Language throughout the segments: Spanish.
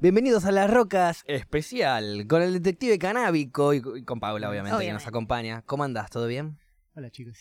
Bienvenidos a Las Rocas especial con el detective canábico y y con Paula, obviamente, que nos Obviamente. acompaña. ¿Cómo andás? ¿Todo bien? Hola chicos.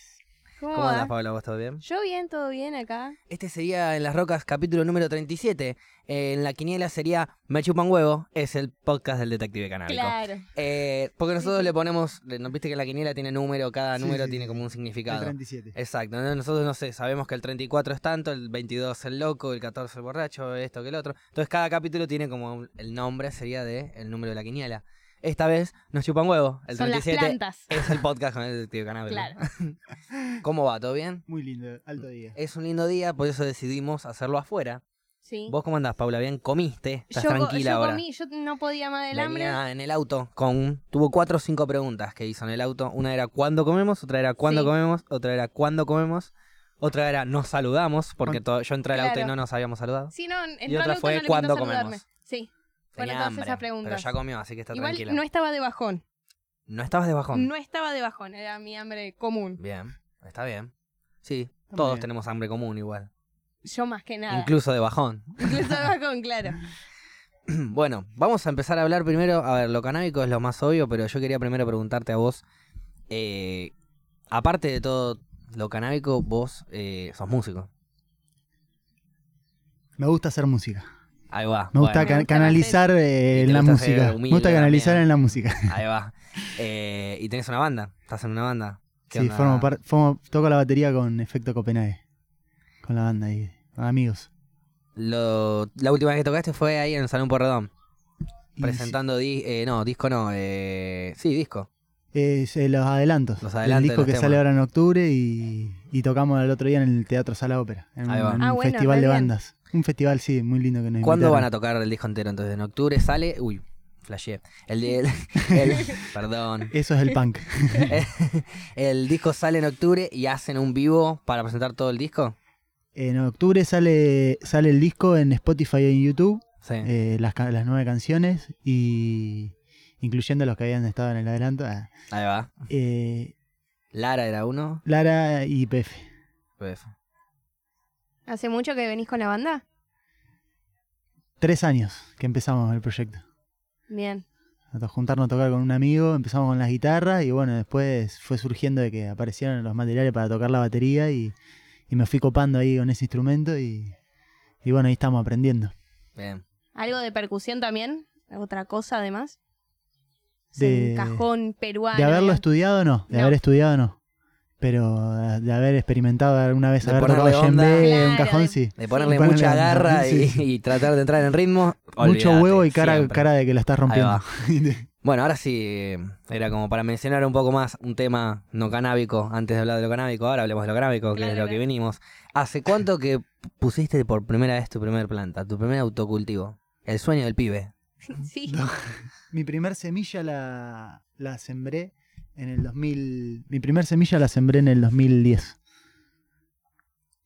¿Cómo, andás, Paula? ¿Vos todo bien? Yo bien, todo bien acá. Este sería en Las Rocas capítulo número 37. Eh, en la quiniela sería Me chupan huevo. Es el podcast del detective canábico. Claro. Eh, porque nosotros le ponemos, ¿no viste que la quiniela tiene número, cada Sí, número sí, tiene sí. como un El significado. 37. Exacto, ¿no? nosotros no sé, sabemos que el 34 es tanto, el 22 el loco, el 14 el borracho, esto que el otro. Entonces cada capítulo tiene como un- el nombre sería de el número de la quiniela. Esta vez nos chupan huevo, el Son las 37 plantas. es el podcast con el detective canábico. Claro. ¿Cómo va? ¿Todo bien? Muy lindo, alto día. Es un lindo día, por eso decidimos hacerlo afuera. Sí. ¿Vos cómo andás, Paula? ¿Bien? ¿Comiste? ¿Estás yo, co- tranquila yo ahora? comí, yo no podía más del hambre. Venía en el auto con tuvo cuatro o cinco preguntas que hizo en el auto. Una era ¿cuándo comemos? Otra era ¿cuándo Sí. comemos? Otra era ¿cuándo comemos? Otra era ¿nos saludamos? Porque to- yo entré al auto y Claro. no nos habíamos saludado. Sí, no, entró Y al otra auto, fue no le ¿cuándo saludarme. comemos? Sí. Bueno, Tenía todas hambre, pero ya comió, así que está Igual tranquila. no estaba de bajón. ¿No estabas de bajón? No estaba de bajón, era mi hambre común. Bien, está bien. Sí, Está todos bien. tenemos hambre común igual. Yo más que nada. Incluso de bajón. Incluso de bajón, claro. Bueno, vamos a empezar a hablar primero. A ver, lo canábico es lo más obvio, pero yo quería primero preguntarte a vos. eh, aparte de todo lo canábico, vos eh, sos músico. Me gusta hacer música. Ahí va. Me gusta bueno, canalizar eh, Y te en la música. Me gusta canalizar también. en la música. Ahí va. Eh, y tenés una banda. Estás en una banda. ¿Qué Sí, formo par- formo- toco la batería con efecto Copenhague. Con la banda y con amigos. Lo- la última vez que tocaste fue ahí en el Salón Porredón. Presentando. di- eh, no, disco no. Eh, sí, disco. eh, los adelantos. Los del adelantos de disco que temas. sale ahora en octubre y, y tocamos el otro día en el Teatro Sala Ópera. En, Ahí va. un- en Ah, un bueno, festival de bien. bandas. Un festival, sí, muy lindo que nos ¿Cuándo van a tocar el disco entero? Entonces, en octubre sale. Uy, flasheé. El, de- el, el- perdón. Eso es el punk. el disco sale en octubre y hacen un vivo para presentar todo el disco. En octubre sale, sale el disco en Spotify y en YouTube. Sí. eh, las, las nueve canciones y incluyendo los que habían estado en el adelanto. ah, Ahí va. eh, Lara era uno. Lara y Pefe. Pues, ¿Hace mucho que venís con la banda? Tres años que empezamos el proyecto. Bien. A juntarnos a tocar con un amigo, empezamos con las guitarras y bueno, después fue surgiendo de que aparecieron los materiales para tocar la batería y, y me fui copando ahí con ese instrumento y, y bueno, ahí estamos aprendiendo. Bien. ¿Algo de percusión también? ¿Otra cosa además? De- cajón peruano. De haberlo digamos. estudiado no, de No. haber estudiado no. Pero eh, de haber experimentado alguna vez De haber tocado un cajón, de- sí. De ponerle mucha garra y, sí. y tratar de entrar en ritmo. Mucho huevo y cara, siempre. cara de que la estás rompiendo. Bueno, ahora sí, eh, era como para mencionar un poco más un tema no canábico, antes de hablar de lo canábico, ahora hablemos de lo canábico, que Claro, es lo que claro. venimos. ¿Hace cuánto que pusiste por primera vez tu primer planta, tu primer autocultivo? El sueño del pibe. Sí. No. Mi primer semilla la, la sembré en el 2000. Mi primer semilla la sembré en el 2010.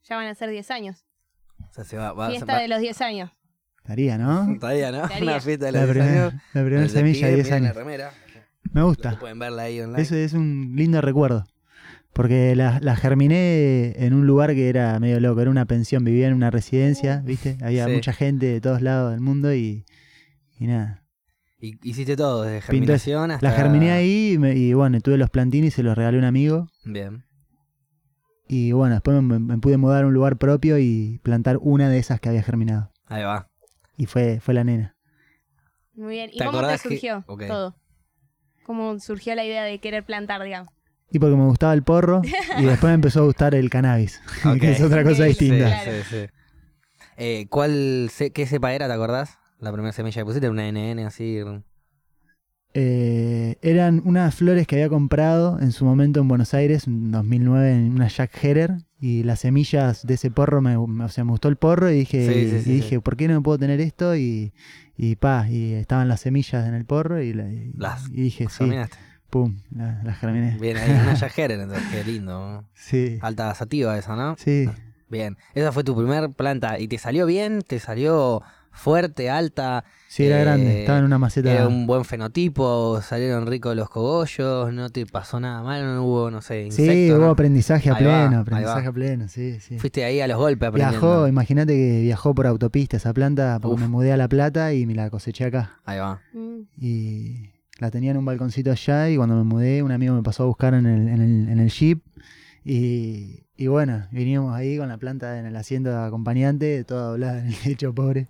Ya van a ser 10 años. O sea, se va, va- Fiesta va- de los 10 años. Estaría, ¿no? Todavía, ¿no? Estaría. Una fiesta de La los 10 primera, años. la primera semilla de detective, 10 miren la años. Me gusta. Pueden verla ahí online. Eso es un lindo recuerdo. Porque la, la germiné en un lugar que era medio loco, era una pensión, vivía en una residencia, ¿viste? Había Sí. mucha gente de todos lados del mundo y, y nada. Y hiciste todo, desde germinación hasta... La germiné ahí y, me- y bueno, tuve los plantines y se los regalé a un amigo. Bien. Y bueno, después me, me pude mudar a un lugar propio y plantar una de esas que había germinado. Ahí va. Y fue, fue la nena. Muy bien. ¿Y ¿Te cómo te que- surgió todo? ¿Cómo surgió la idea de querer plantar, digamos? Y porque me gustaba el porro y después me empezó a gustar el cannabis, que es otra cosa distinta. Sí, sí, sí. Eh, ¿cuál, qué cepa era, te acordás? La primera semilla que pusiste, una NN así. Eh, eran unas flores que había comprado en su momento en Buenos Aires, en 2009, en una Jack Herer. Y las semillas de ese porro, me, me- o sea, me gustó el porro y dije, Sí, sí, y sí, dije. ¿por qué no puedo tener esto? Y, y pa, y estaban las semillas en el porro y, y- Las y dije, sí, pum, la- las germiné. Bien, ahí, una Jager, entonces, qué lindo. Sí, Alta sativa esa, ¿no? sí. Bien. Esa fue tu primer planta. ¿Y te salió bien? ¿Te salió fuerte, alta. Sí, era Eh, grande, estaba en una maceta. Era un buen fenotipo, salieron ricos los cogollos, no te pasó nada mal, no hubo, no sé, Sí, insectos. hubo ¿no? aprendizaje a Ahí pleno, aprendizaje a pleno, sí, sí. Fuiste ahí a los golpes aprendiendo. Viajó, imagínate que viajó por autopista esa planta, porque Uf. me mudé a La Plata y me la coseché acá. Ahí va. Mm. Y la tenía en un balconcito allá y cuando me mudé un amigo me pasó a buscar en el, en el, en el jeep y, y bueno, veníamos ahí con la planta en el asiento de acompañante, toda doblada en el techo, pobre.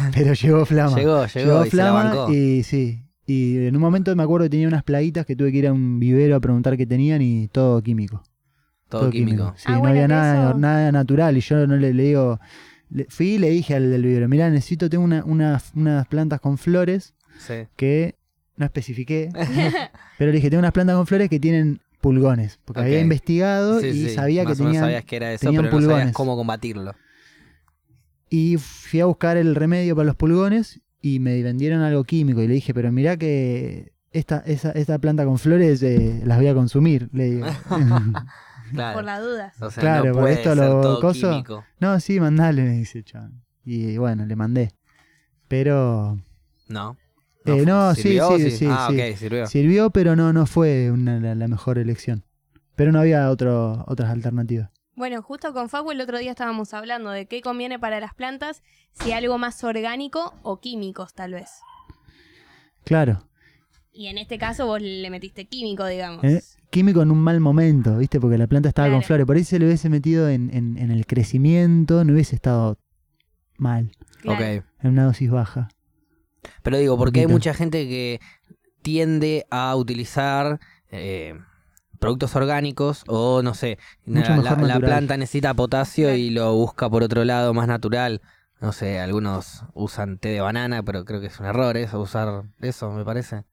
Pero llegó Flama. Llegó, llegó, y se la Flama bancó. y sí. Y en un momento me acuerdo que tenía unas plaguitas que tuve que ir a un vivero a preguntar qué tenían y todo químico. Todo, químico. Sí, Ah, no bueno, había nada, eso- nada natural y yo no le, le digo... le- fui y le dije al del vivero, mira, necesito, tengo una- unas- unas plantas con flores Sí. que no especifiqué, pero le dije, tengo unas plantas con flores que tienen pulgones, porque había investigado Sí, y sí, sabía que más tenían... sabías que era eso, tenían pero no sabías pulgones. cómo combatirlo. Y fui a buscar el remedio para los pulgones y me vendieron algo químico y le dije, pero mirá que esta, esa, esta planta con flores eh, las voy a consumir, le digo. Claro. Por las dudas. O sea, Claro, no por esto lo coso- químico. no, sí, mandale, me dice chaval. Y bueno, le mandé. Pero No. Eh, fu- no, sí, ¿sirvió? sí, sí, Ah, sí. sirvió. sirvió, pero no, no fue una- la, la mejor elección. Pero no había otro, otras alternativas. Bueno, justo con Facu el otro día estábamos hablando de qué conviene para las plantas, si algo más orgánico o químicos tal vez. Claro. Y en este caso vos le metiste químico, digamos. Eh, Químico en un mal momento, ¿viste? Porque la planta estaba con flores. Por ahí se le hubiese metido en, en- en el crecimiento, no hubiese estado mal, Claro. Ok. en una dosis baja. Pero digo, porque hay mucha gente que tiende a utilizar eh, productos orgánicos o no sé, Mucho la, planta necesita potasio y lo busca por otro lado más natural. No sé, algunos usan té de banana, pero creo que es un error eso, usar eso, me parece.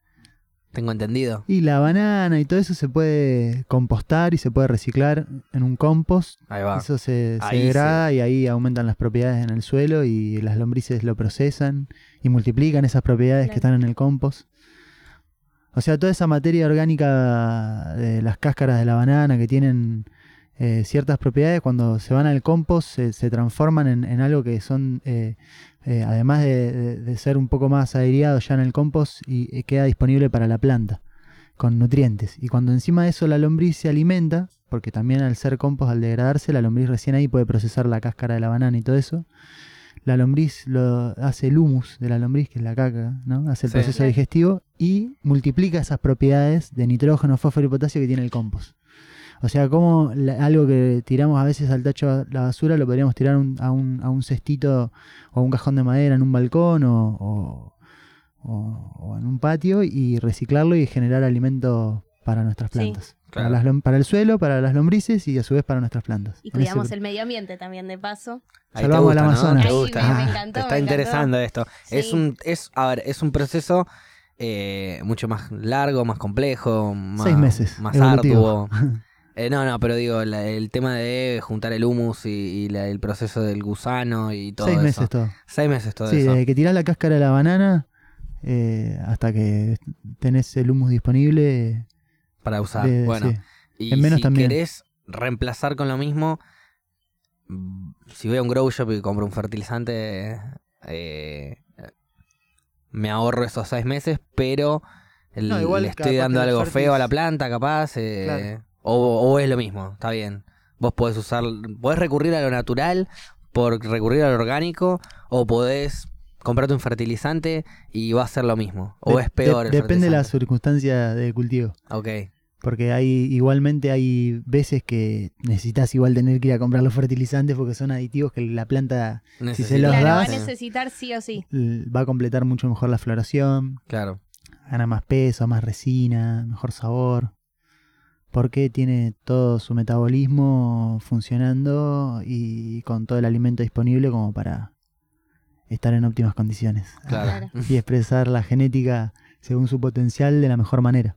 Tengo entendido. Y la banana y todo eso se puede compostar y se puede reciclar en un compost. Ahí va. Eso se, degrada y ahí aumentan las propiedades en el suelo y las lombrices lo procesan y multiplican esas propiedades que están en el compost. O sea, toda esa materia orgánica de las cáscaras de la banana que tienen eh, ciertas propiedades, cuando se van al compost se, se transforman en, en algo que son, eh, eh, además de, de- de ser un poco más aireado ya en el compost, y eh, queda disponible para la planta, con nutrientes. Y cuando encima de eso la lombriz se alimenta, porque también al ser compost, al degradarse, la lombriz recién ahí puede procesar la cáscara de la banana y todo eso. La lombriz lo hace el humus de la lombriz, que es la caca, ¿no? Hace el Sí. proceso digestivo y multiplica esas propiedades de nitrógeno, fósforo y potasio que tiene el compost. O sea, como la- algo que tiramos a veces al tacho a la basura lo podríamos tirar un- a, un, a un cestito o a un cajón de madera en un balcón o, o- o- o en un patio y reciclarlo y generar alimento para nuestras Sí. plantas. Para, las para el suelo, para las lombrices y a su vez para nuestras plantas. Y ese- cuidamos el medio ambiente también, de paso. Ahí Salvamos te al gusta, ¿no? Amazonas. Te Ahí gusta. me- me Ah, encantó, Te está me encantó. interesando esto. Es un, es, a ver, es un proceso eh, mucho más largo, más complejo, más, Seis meses, más evolutivo. arduo. Eh, no, no, pero digo, la- el tema de juntar el humus y, y la- el proceso del gusano y todo Seis eso. meses todo. Seis meses todo Sí, eso. desde que tirás la cáscara de la banana eh, hasta que tenés el humus disponible. Para usar. de- bueno, sí. y en menos si también. querés reemplazar con lo mismo, mm, si voy a un grow shop y compro un fertilizante, eh, me ahorro esos seis meses, pero el- No, igual le estoy dando algo feo a la planta, capaz, eh, Claro. o, o es lo mismo, está bien. Vos podés usar, podés recurrir a lo natural por recurrir a lo orgánico, o podés comprarte un fertilizante y va a ser lo mismo, o De- es peor. de- el depende de la circunstancia de cultivo. Ok, Porque hay igualmente hay veces que necesitas igual tener que ir a comprar los fertilizantes porque son aditivos que la planta Necesitas- los Claro, va a das- necesitar sí o sí. va a completar mucho mejor la floración, Claro. gana más peso, más resina, mejor sabor. Porque tiene todo su metabolismo funcionando y con todo el alimento disponible como para estar en óptimas condiciones. Claro. Y expresar la genética según su potencial de la mejor manera.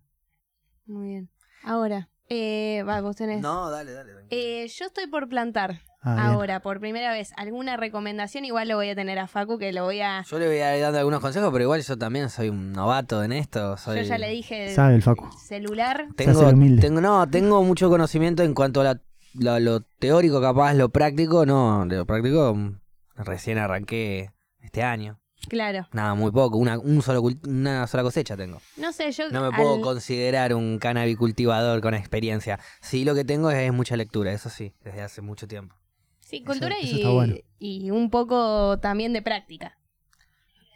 Muy bien. Ahora, eh, va, vos tenés. No, dale, dale. Eh, yo estoy por plantar Ah, bien. ahora, por primera vez. ¿Alguna recomendación? Igual lo voy a tener a Facu, que lo voy a... Yo le voy a ir dando algunos consejos, pero igual yo también soy un novato en esto. Soy... Yo ya le dije Sabe el Facu. celular. Tengo, tengo, no, tengo mucho conocimiento en cuanto a la- lo, lo teórico, capaz, lo práctico, no, de lo práctico mm, recién arranqué este año. Claro. Nada, muy poco, una, un solo, una sola cosecha tengo. No sé, yo. No me puedo al- considerar un cultivador con experiencia. Sí, lo que tengo es mucha lectura, eso sí, desde hace mucho tiempo. Sí, cultura eso y, está bueno. y un poco también de práctica.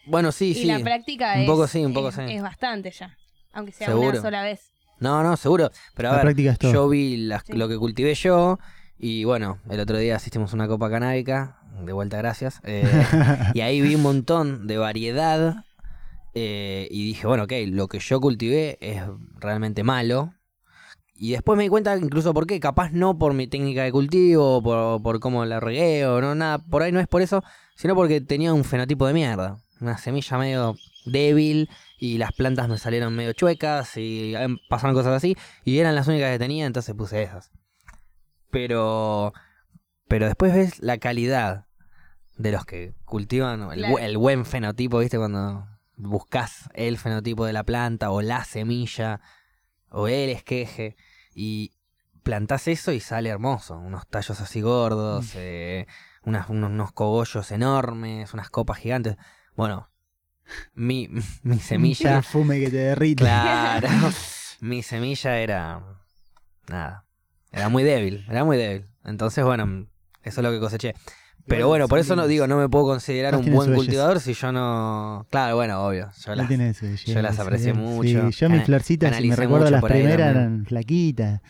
Bueno, sí, y sí. la práctica Un es, poco sí, un poco es, sí. es bastante ya. Aunque sea Seguro. una sola vez. No, no, seguro. Pero a La ver, práctica es todo. yo vi las- Sí. lo que cultivé yo y bueno, el otro día asistimos a una copa canábica, de vuelta gracias, eh, y ahí vi un montón de variedad eh, y dije, bueno, ok, lo que yo cultivé es realmente malo. Y después me di cuenta incluso por qué, capaz no por mi técnica de cultivo, por, por cómo la regué o no, nada, por ahí no es por eso, sino porque tenía un fenotipo de mierda, una semilla medio débil y las plantas me salieron medio chuecas y em, pasaron cosas así y eran las únicas que tenía, entonces puse esas. Pero pero después ves la calidad de los que cultivan el, Claro. bu- el buen fenotipo, ¿viste? Cuando buscas el fenotipo de la planta o la semilla o el esqueje y plantás eso y sale hermoso, unos tallos así gordos, eh, unas- unos, unos cogollos enormes, unas copas gigantes. Bueno, mi, mi Un semilla perfume que te derrite. Claro. Mi semilla era. Nada. Era muy débil. Era muy débil. Entonces, bueno, eso es lo que coseché. Pero bueno, por eso no digo, no me puedo considerar Todas un tienen buen su belleza. cultivador si yo no. Claro, bueno, obvio. Yo No las- tiene su belleza, yo las aprecié sí. mucho. Sí, yo mis Ana- florcitas, si me analicé recuerdo mucho las por ahí primeras, también. eran flaquitas.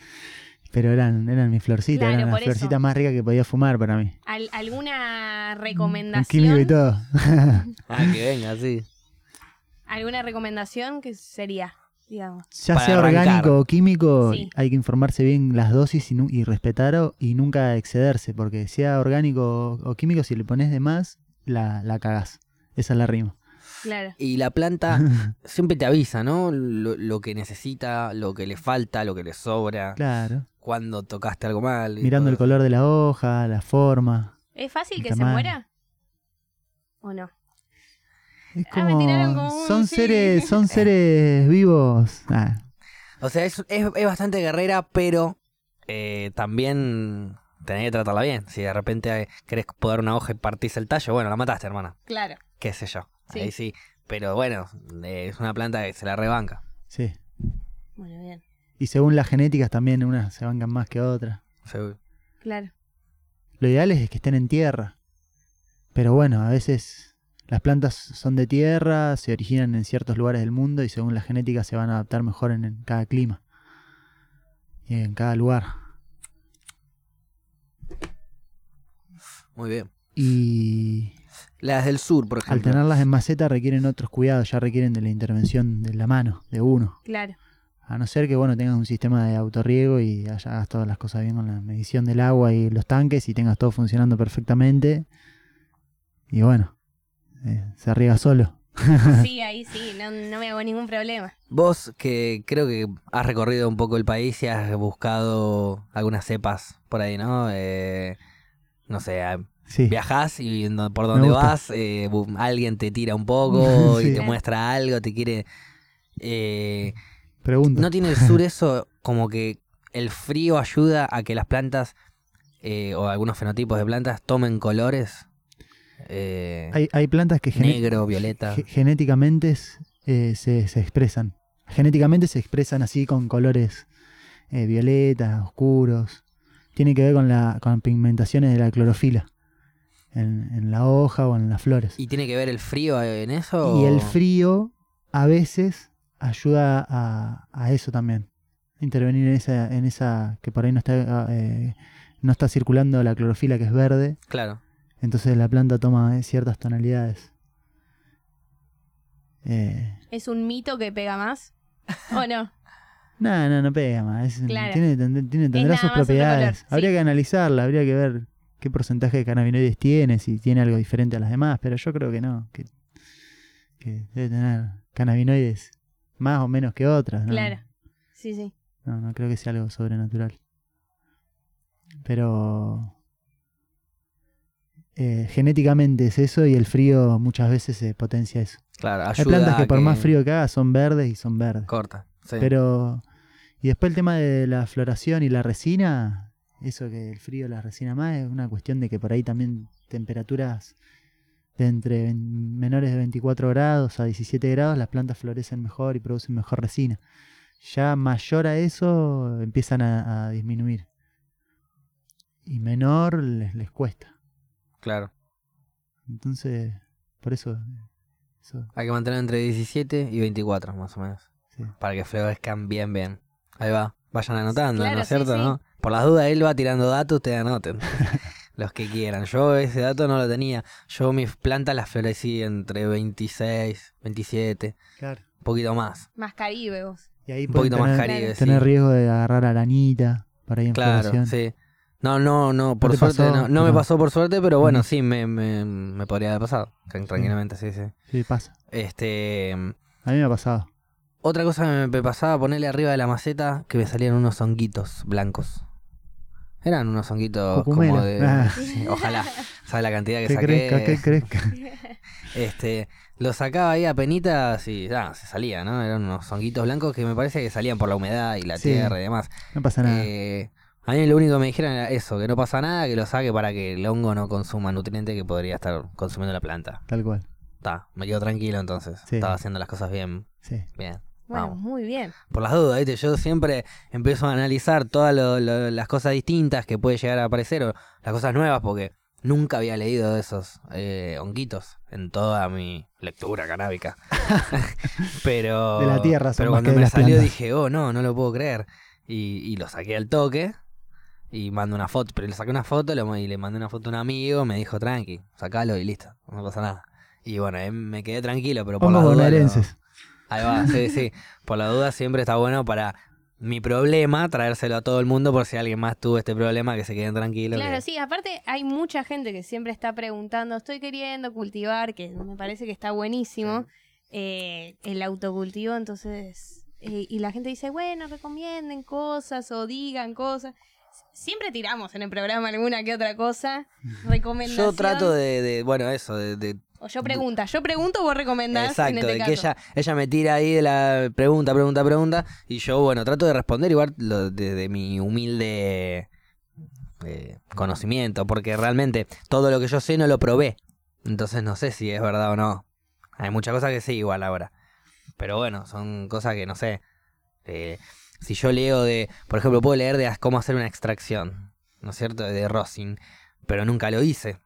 Pero eran, eran mis florcitas, Claro, eran las por eso. florcitas más ricas que podía fumar para mí. Al- ¿Alguna Un químico y recomendación? todo. Ah, que venga, sí. ¿Alguna recomendación que sería? Digamos. Ya sea arrancar. orgánico o químico, Sí. hay que informarse bien las dosis y, y respetar o- y nunca excederse, porque sea orgánico o, o químico, si le pones de más, la, la cagás. Esa es la rima. Claro. Y la planta siempre te avisa, ¿no? Lo, lo que necesita, lo que le falta, lo que le sobra, claro. cuando tocaste algo mal. Mirando el color de la hoja, la forma. ¿Es fácil que se muera? ¿O no? Es Ah, me como, tiraron como son sí. seres, son seres vivos. Ah, O sea, es, es, es bastante guerrera, pero eh, también tenés que tratarla bien. Si de repente querés podar una hoja y partís el tallo, bueno, la mataste, hermana. Claro. Qué sé yo. Sí. Ahí sí. Pero bueno, eh, es una planta que se la rebanca. sí. Bueno, bien. Y según las genéticas también unas se bancan más que otras. Seguro. Claro. Lo ideal es que estén en tierra. Pero bueno, a veces las plantas son de tierra, se originan en ciertos lugares del mundo y según la genética se van a adaptar mejor en, en cada clima. Y en cada lugar. Muy bien. Y Las del sur, por al ejemplo. tenerlas en maceta requieren otros cuidados, ya requieren de la intervención de la mano, de uno. Claro. A no ser que bueno tengas un sistema de autorriego y hagas todas las cosas bien con la medición del agua y los tanques y tengas todo funcionando perfectamente. Y bueno, eh, se riega solo. Sí, ahí sí, no, no me hago ningún problema. Vos que creo que has recorrido un poco el país y has buscado algunas cepas por ahí, ¿no? Eh, no sé, Sí. viajás y por donde vas eh, alguien te tira un poco y te muestra algo, te quiere... eh, Pregunto. ¿No tiene el sur eso como que el frío ayuda a que las plantas eh, o algunos fenotipos de plantas tomen colores? Eh, hay, hay plantas que negro, violeta. ge- genéticamente eh, se, se expresan. Genéticamente se expresan así con colores eh, violetas, oscuros. Tiene que ver con, la, con pigmentaciones de la clorofila en, en la hoja o en las flores. ¿Y tiene que ver el frío en eso? Y o- el frío a veces ayuda a, a eso también. Intervenir en esa, en esa que por ahí no está, eh, no está circulando la clorofila que es verde. Claro. Entonces la planta toma eh, ciertas tonalidades. Eh, ¿Es un mito que pega más? ¿O no? no, no, no pega más. es- Claro. tiene, tiene- tendrá sus propiedades. color, Habría sí. que analizarla, habría que ver qué porcentaje de cannabinoides tiene, si tiene algo diferente a las demás, pero yo creo que no, que, que debe tener cannabinoides más o menos que otras. ¿no? Claro. Sí, sí. No, no creo que sea algo sobrenatural. Pero eh, genéticamente es eso y el frío muchas veces se potencia eso. Claro, ayuda Hay plantas que por más frío que haga son verdes y son verdes. Corta. sí. Pero y después el tema de la floración y la resina, eso que el frío la resina más es una cuestión de que por ahí también temperaturas de entre menores de 24 grados a 17 grados, las plantas florecen mejor y producen mejor resina. Ya mayor a eso empiezan a, a disminuir. Y menor les, les cuesta. Claro. Entonces, por eso, eso Hay que mantener entre 17 y 24, más o menos. sí. Para que florezcan bien, bien. Ahí va. Vayan anotando, Claro, ¿no es sí, cierto? sí. ¿no? Por las dudas, él va tirando datos, ustedes anoten. Los que quieran. Yo ese dato no lo tenía. Yo mis plantas las florecí entre 26, 27, Claro. un poquito más. Más Caribe vos. Y ahí Un poquito más tener, caribe, sí. tener riesgo de agarrar aranita para ahí en Claro, floración. sí. No, no, no, por te suerte pasó? no, no me pasó por suerte, pero bueno, Mm. sí, me, me, me podría haber pasado. Tran- Tranquilamente, sí, sí. Sí, pasa. Este, A mí me ha pasado. otra cosa que me- pasaba, ponerle arriba de la maceta que me salían unos honguitos blancos. Eran unos honguitos como de... Ah. sí, ojalá. ¿Sabes la cantidad que Que saqué? crezca, que crezca. Este, lo sacaba ahí a penitas y ah, se salía, ¿no? Eran unos honguitos blancos que me parece que salían por la humedad y la Sí. tierra y demás. No pasa nada. Eh, a mí lo único que me dijeron era eso, que no pasa nada, que lo saque para que el hongo no consuma nutrientes que podría estar consumiendo la planta. Tal cual. Está, me quedo tranquilo entonces. Sí. Estaba haciendo las cosas bien, Sí. bien. Bueno, Vamos. muy bien. Por las dudas, ¿viste? Yo siempre empiezo a analizar todas lo- lo- las cosas distintas que puede llegar a aparecer o las cosas nuevas porque nunca había leído de esos eh, honguitos en toda mi lectura canábica. pero De la tierra son pero más cuando que de me las salió plantas. dije, oh, no, no lo puedo creer. Y, y lo saqué al toque y mando una foto. Pero le saqué una foto lo- y le mandé una foto a un amigo. Me dijo, tranqui, sacalo y listo, no pasa nada. Y bueno, ahí me quedé tranquilo, pero por la duda. lo-. Ahí va, sí, sí. Por la duda siempre está bueno para mi problema traérselo a todo el mundo por si alguien más tuvo este problema que se queden tranquilos. Claro, que- sí, aparte hay mucha gente que siempre está preguntando, estoy queriendo cultivar, que me parece que está buenísimo, eh, el autocultivo, entonces, eh, y la gente dice, bueno, recomienden cosas o digan cosas. Siempre tiramos en el programa alguna que otra cosa, recomendación. Yo trato de, de- bueno, eso, de, de- O yo pregunta, yo pregunto, vos recomendás en exacto, este de caso. que ella, ella me tira ahí de la pregunta, pregunta, pregunta, y yo, bueno, trato de responder igual desde mi humilde eh, conocimiento, porque realmente todo lo que yo sé no lo probé, entonces no sé si es verdad o no. Hay muchas cosas que sí igual ahora, pero bueno, son cosas que no sé. Eh, si yo leo de, por ejemplo, puedo leer de cómo hacer una extracción, ¿no es cierto? De rosin, pero nunca lo hice.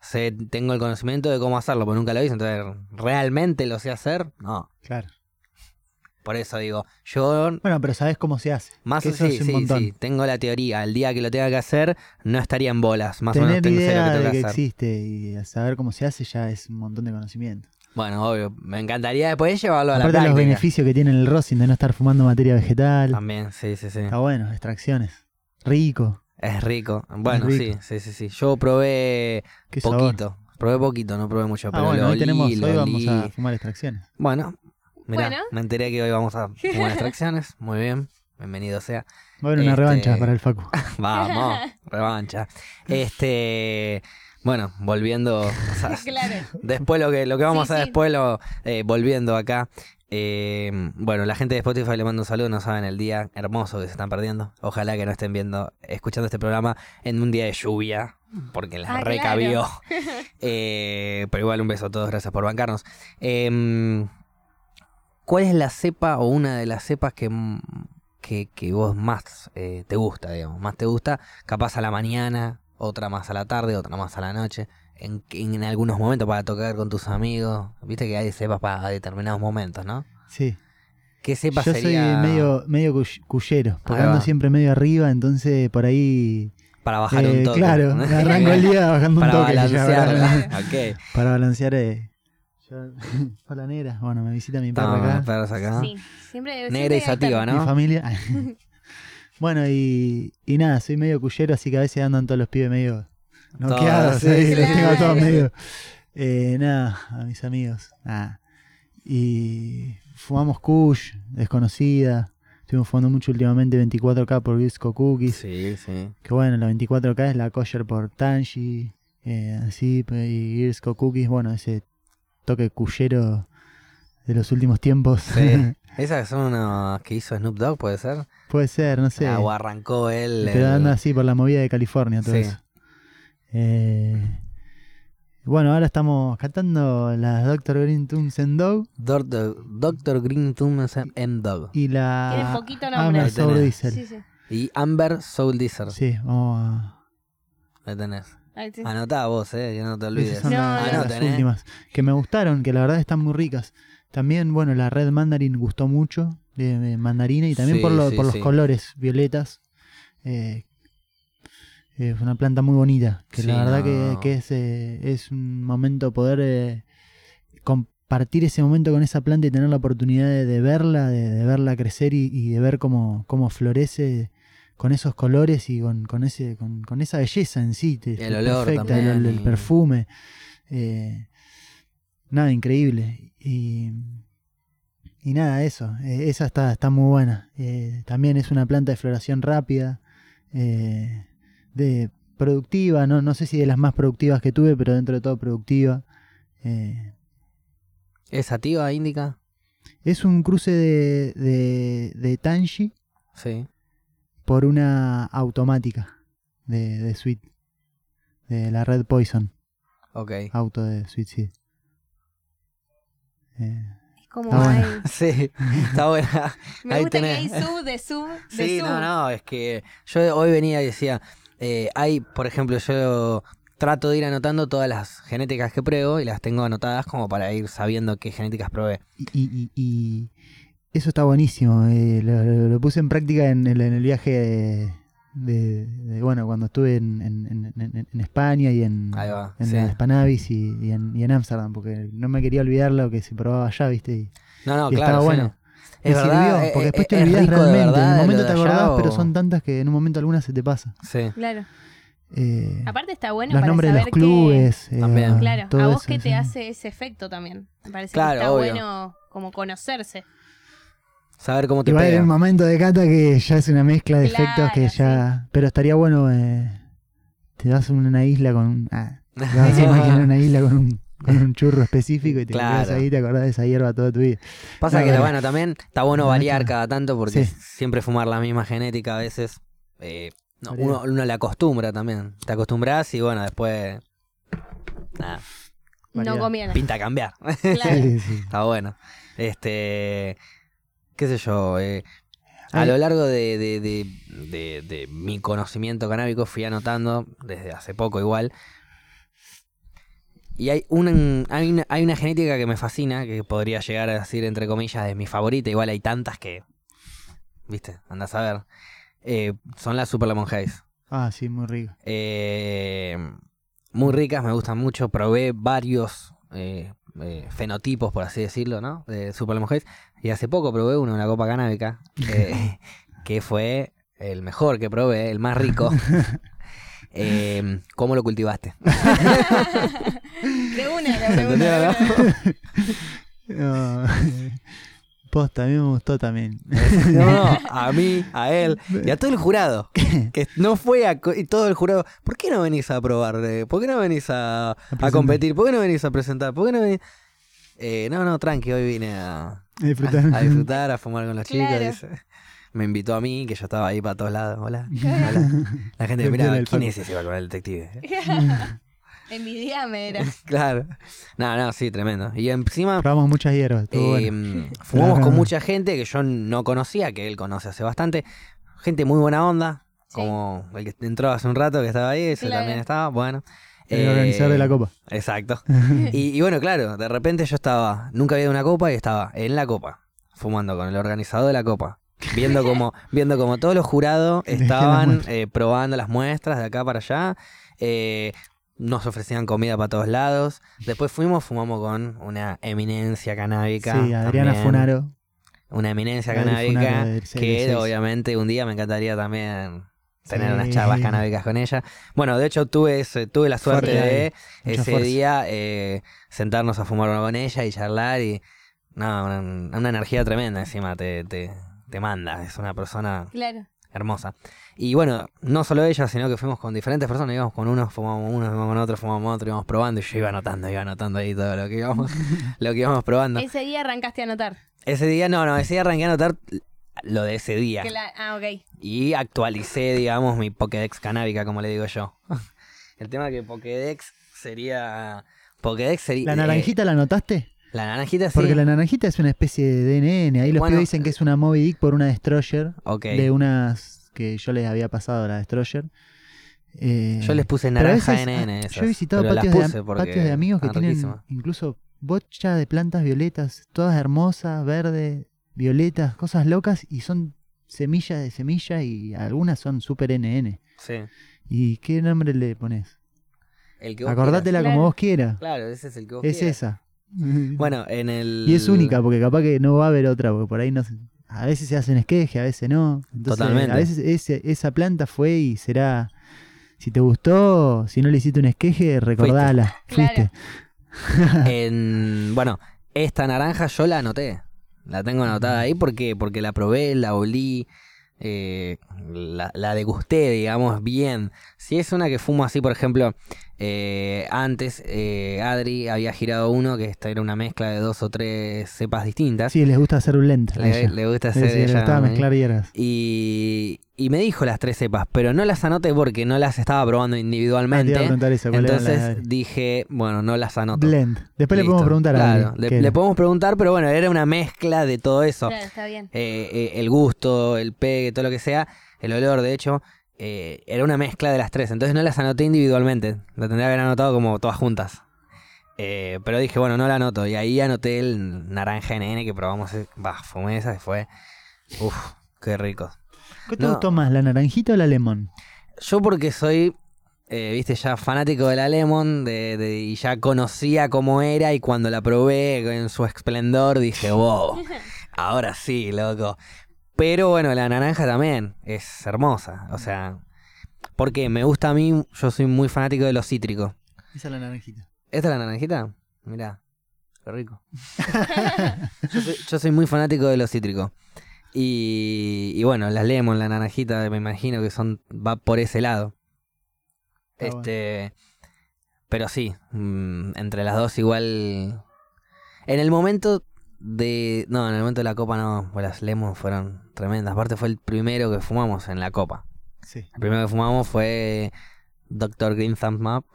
Sé, tengo el conocimiento de cómo hacerlo, pero nunca lo hice, entonces, ¿realmente lo sé hacer? No. Claro. Por eso digo, yo Bueno, pero sabes cómo se hace. más o eso sí, sí, sí, tengo la teoría. El día que lo tenga que hacer, no estaría en bolas. Más o menos Tener tengo sé lo idea que de tengo que que hacer. existe y saber cómo se hace ya es un montón de conocimiento. Bueno, obvio, me encantaría después llevarlo a la Aparte de los práctica. beneficios que tiene el rosin de no estar fumando materia vegetal. También, sí, sí, sí. Está bueno, extracciones. Rico. Es rico. Bueno, rico. sí, sí, sí, sí. Yo probé Qué sabor. poquito. Probé poquito, no probé mucho, Ah, pero bueno, lo hoy olí, tenemos, lo hoy vamos a fumar extracciones. Bueno, mirá, Bueno. me enteré que hoy vamos a fumar extracciones. Muy bien, bienvenido sea. Va a haber una Este- revancha para el Facu. Vamos, revancha. Este, bueno, volviendo, o sea, Claro. después lo que lo que vamos Sí, a hacer sí. después, lo, eh, volviendo acá. eh, bueno, la gente de Spotify le mando un saludo, no saben el día hermoso que se están perdiendo. Ojalá que no estén viendo, escuchando este programa en un día de lluvia, porque la Ah, recabió. Eh, pero igual un beso a todos, gracias por bancarnos. Em, ¿Cuál es la cepa o una de las cepas que, mm, que, que vos más eh, te gusta, digamos? Más te gusta, capaz a la mañana, otra más a la tarde, otra más a la noche. En, en algunos momentos para tocar con tus amigos. Viste que hay cepas para determinados momentos, ¿no? Sí. ¿Qué cepa Yo sería soy medio, medio cuy- cuyero, porque ando siempre medio arriba, entonces por ahí. para bajar eh, un toque? Claro, me arranco el día bajando un para toque. ya, balancear. para, balancear. eh, yo- Hola, negra. Bueno, me visita mi perro acá. perros acá. Sí, siempre. Negra y sativa, ¿no? Mi familia. Bueno, y, y nada, soy medio cuyero, así que a veces andan todos los pibes medio noqueados. sí, ahí, sí, los tengo todos medio. Eh, nada, a mis amigos. Nada. Y fumamos Kush, desconocida. Estuvimos fumando mucho últimamente 24K por Disco Cookies. Sí, sí. Que bueno, la 24K es la kosher por Tanji. eh, así, y Irsco Cookies, bueno, ese toque cuyero de los últimos tiempos. Sí. Esas son unas que hizo Snoop Dogg, ¿puede ser? Puede ser, no sé. Ah, o arrancó él. Pero el- anda así por la movida de California, todo Sí. eso. Eh, Bueno, ahora estamos cantando las Dr. Green Tunes and Dog Doctor, Doctor Green Thumbs and Dog. y la Tiene poquito nombre. Amber Soul. Diesel. Sí, sí. Y Amber Soul Deezer. Sí, vamos a... Ahí tenés. Ahí. Anotá vos, eh, que no te olvides. Esas son No, las, no. las Anoten, eh. últimas. Que me gustaron, que la verdad están muy ricas. También, bueno, la Red Mandarin gustó mucho, de, de mandarina, y también Sí, por, lo- sí, por los sí. colores violetas. Eh, es una planta muy bonita, que la verdad no. que, que es, eh, es un momento poder eh, compartir ese momento con esa planta y tener la oportunidad de, de verla, de, de verla crecer y, y de ver cómo, cómo florece con esos colores y con, con ese, con, con esa belleza en sí. te- El olor perfecta, también, el, perfume. eh, nada, increíble. Y, y nada, eso. eh, esa está, está muy buena. Eh, también es una planta de floración rápida, eh, de productiva, no, no sé si de las más productivas que tuve, pero dentro de todo productiva. ¿Es sativa, indica? es un cruce de, de, de Tanji Sí. por una automática de, de Sweet, de la Red Poison, Ok. auto de Sweet Seed. Eh, Es como Está. Sí, está buena. Me Ahí gusta tenés. que hay sub de sub de Sí, sub. no, no, es que yo hoy venía y decía, eh, hay, por ejemplo, yo trato de ir anotando todas las genéticas que pruebo y las tengo anotadas como para ir sabiendo qué genéticas probé. y, y- y eso está buenísimo. eh, lo, lo- lo puse en práctica en el, en el viaje de, de- de- bueno, cuando estuve en, en- en- en- en España y en, va, en sí. la Spanavis y, y en y en Ámsterdam, porque no me quería olvidar lo que se probaba allá, ¿viste? Y, No, no, y claro. estaba sí, bueno. Me Es verdad, sirvió, eh, porque después eh, te olvidás de realmente. verdad en el lo momento de te acordás, o- pero son tantas que en un momento algunas se te pasa. Sí. Claro. Eh, Aparte está bueno los para nombres de saber los clubes. eh, También. que... Claro, todo a vos eso, que sí. te hace ese efecto también. Me parece Claro, que está obvio. bueno como conocerse. Saber cómo te Igual hay pega. un momento de cata que ya es una mezcla de Claro, efectos que ya. Pero estaría bueno. eh, te vas a una isla con. Ah, te vas a imaginar una isla con un, con un churro específico y te Claro. quedas ahí y te acordás de esa hierba toda tu vida. Pasa No, que, bueno. bueno, también está bueno No, variar cada tanto porque Sí. siempre fumar la misma genética a veces. eh, no, uno, uno le acostumbra también. Te acostumbras y bueno, después. Nada. No conviene. pinta cambiar. Claro. Sí, sí. Está bueno. Este. ¿Qué sé yo? eh, a lo largo de, de- de- mi conocimiento canábico fui anotando, desde hace poco igual. Y hay una, hay una, hay una genética que me fascina, que podría llegar a decir, entre comillas, de mi favorita. Igual hay tantas que. ¿Viste? Andás a ver. Eh, son las Super Lemon Haze. Ah, sí, muy rico. Eh, muy ricas, me gustan mucho. Probé varios eh, eh, fenotipos, por así decirlo, ¿no? De Super Haze. Y hace poco probé uno, una copa canábica, eh, que fue el mejor que probé, el más rico. Eh, ¿Cómo lo cultivaste? De una, la pregunta. de una. No, Posta, a mí me gustó también. No, no, a mí, a él y a todo el jurado. Que no fue a. Y todo el jurado. ¿Por qué no venís a probar? eh? ¿Por qué no venís a, a competir? ¿Por qué no venís a presentar? ¿Por qué no venís.? Eh, no, no, tranqui, hoy vine a, A disfrutar. a disfrutar, a fumar con los chicos. Dice. Me invitó a mí, que yo estaba ahí para todos lados. Hola. hola. La gente Le miraba, ¿quién es ese va con el detective? Envidiame era. claro. No, no, sí, tremendo. Y encima. Probamos muchas hierbas. Eh, bueno. Fumamos Claro. con mucha gente que yo no conocía, que él conoce hace bastante. Gente muy buena onda, Sí. como el que entró hace un rato que estaba ahí, ese Claro. también estaba, bueno. El Eh, organizador de la copa. Exacto. Y, y bueno, claro, de repente yo estaba, nunca había ido a una copa y estaba en la copa, fumando con el organizador de la copa. Viendo como, viendo como todos los jurados estaban eh, probando las muestras de acá para allá. eh, nos ofrecían comida para todos lados. Después fuimos, fumamos con una eminencia canábica. Sí, Adriana también. Funaro. Una eminencia Adri canábica que CL6. obviamente un día me encantaría también tener Sí. unas charlas canábicas con ella. Bueno, de hecho tuve ese- tuve la suerte Fuerte de ese fuerza. día eh, sentarnos a fumar con ella y charlar y no, una, una energía tremenda encima te, te, te manda, es una persona Claro. hermosa. Y bueno, no solo ella, sino que fuimos con diferentes personas, íbamos con unos, fumamos uno, fumamos con otro, fumamos otro, íbamos probando y yo iba anotando, iba anotando ahí todo lo que íbamos, lo que íbamos probando. Ese día arrancaste a anotar. Ese día, no, no, ese día arranqué a anotar lo de ese día. Que la- Ah, ok. Y actualicé, digamos, mi Pokédex canábica, como le digo yo. El tema que Pokédex sería Pokédex sería. ¿La eh, naranjita la notaste? la naranjita sí. Porque la naranjita es una especie de DNN. Ahí los Bueno, pibes dicen que es una Moby Dick por una Destroyer. Ok. De unas que yo les había pasado a la Destroyer. Eh, Yo les puse naranja NN. ah, esas, Yo he visitado patios, de, patios amigos que tienen incluso bocha de plantas violetas, todas hermosas, verde, violetas, cosas locas y son semillas de semilla y algunas son super NN. Sí. ¿Y qué nombre le pones? El que vos Acordátela Claro. como vos quieras. quieras. Claro, ese es el que vos Es quieras. esa. Bueno, en el. Y es única, porque capaz que no va a haber otra, porque por ahí no se- a veces se hacen esqueje, a veces no. Entonces, Totalmente. A veces ese- esa planta fue y será. Si te gustó, si no le hiciste un esqueje, recordala. Claro. Fuiste. En, bueno, esta naranja yo la anoté. La tengo anotada ahí porque, porque la probé, la olí, eh, la, la degusté, digamos, bien. Si es una que fumo así, por ejemplo, eh, antes eh, Adri había girado uno que esta era una mezcla de dos o tres cepas distintas. Sí, les gusta hacer un lent. a le, le gusta hacer sí, le ella, gustaba ¿no? mezclar hierbas. Y, y me dijo las tres cepas, pero no las anoté porque no las estaba probando Ah, te individualmente. iba a preguntar eso, ¿cuál era la Entonces dije, bueno, no las anoto. Blend. Después le Listo. podemos preguntar a Claro, Adri, le, le podemos preguntar, pero bueno, era una mezcla de todo eso. Claro, está bien. Eh, eh, el gusto, el pegue, todo lo que sea, el olor, de hecho, eh, era una mezcla de las tres. Entonces no las anoté individualmente. La tendría que haber anotado como todas juntas. Eh, pero dije, bueno, no la anoto. Y ahí anoté el naranja NN que probamos. eh, Bah, fumé esa y fue. Uf, qué rico. ¿Qué te no. gustó más, la naranjita o la lemon? Yo porque soy, eh, viste, ya fanático de la Lemon de, de- y ya conocía cómo era y cuando la probé en su esplendor dije, wow, ahora sí, loco. Pero bueno, la naranja también es hermosa, o sea, porque me gusta a mí, yo soy muy fanático de los cítricos. Esa es la naranjita. ¿Esta es la naranjita? Mirá, qué rico. yo, soy, yo soy muy fanático de los cítricos. Y, y bueno, las lemon, la naranjita, me imagino que son va por ese lado. Este, pero sí, mm, entre las dos igual. En el momento de, no, en el momento de la copa no, pues las lemon fueron tremendas. Aparte fue el primero que fumamos en la copa. Sí. El primero que fumamos fue Dr. Green Thumb Up.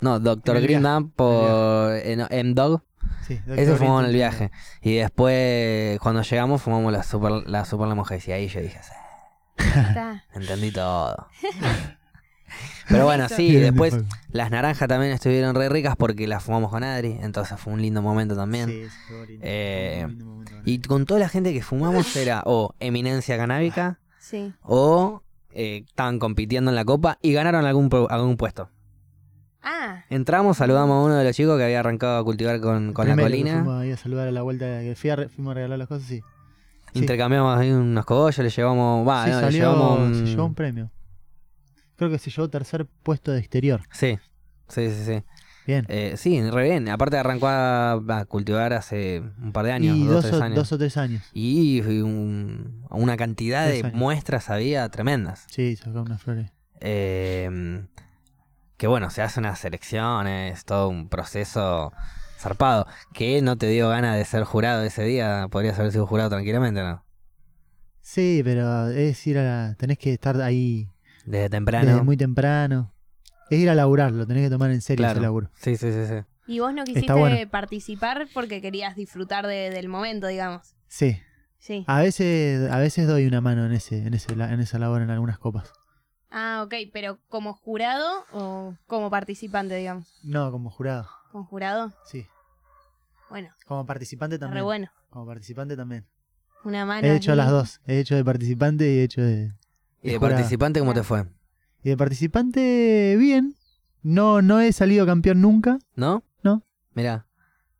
No, el Green. Thumb por M-Dog. sí. Ese fumamos en el viaje. Y después, cuando llegamos, fumamos la Super, la super Lemon Haze. Y ahí yo dije, "Sí, Está. entendí todo. Pero bueno, sí, Bien, después las naranjas también estuvieron re ricas porque las fumamos con Adri. Entonces fue un lindo momento también. Sí, fue lindo. Eh, Un lindo momento. Y con toda la gente que fumamos era o eminencia canábica Sí. o eh, estaban compitiendo en la copa y ganaron algún, algún puesto. Ah, Entramos, saludamos a uno de los chicos que había arrancado a cultivar con, con la colina. Fuimos ahí a saludar a la vuelta, que fui a re- fuimos a regalar las cosas, sí. Sí. Intercambiamos ahí unos cogollos, le llevamos. Va, Sí, no, le salió, llevamos un- se llevó un premio. Creo que se llevó tercer puesto de exterior. Sí, sí, sí, sí. Bien. Eh, sí, re bien. Aparte arrancó a, a cultivar hace un par de años, y dos, dos, tres o, años. dos o tres años. Y un- una cantidad Tres de años. muestras había tremendas. Sí, sacó unas flores. Eh, que bueno, se hace unas selecciones, todo un proceso zarpado. Que no te dio ganas de ser jurado ese día. Podrías haber sido jurado tranquilamente, ¿no? Sí, pero es ir a la, tenés que estar ahí Desde temprano. desde muy temprano. Es ir a laburar, lo tenés que tomar en serio ese claro. laburo. Sí, sí, sí, sí. y vos no quisiste bueno. participar porque querías disfrutar de- del momento, digamos. Sí. Sí. A veces, a veces doy una mano en ese, en ese, en esa labor en algunas copas. Ah, ok, pero como jurado o como participante, digamos. No, como jurado. Con jurado, Sí. bueno, Como participante también. re bueno. Como participante también. Una mano. He hecho las dos. He hecho de participante y he hecho de. ¿Y de participante cómo te Ah. fue? Y de participante, bien. No, no he salido campeón nunca. ¿No? No. Mira.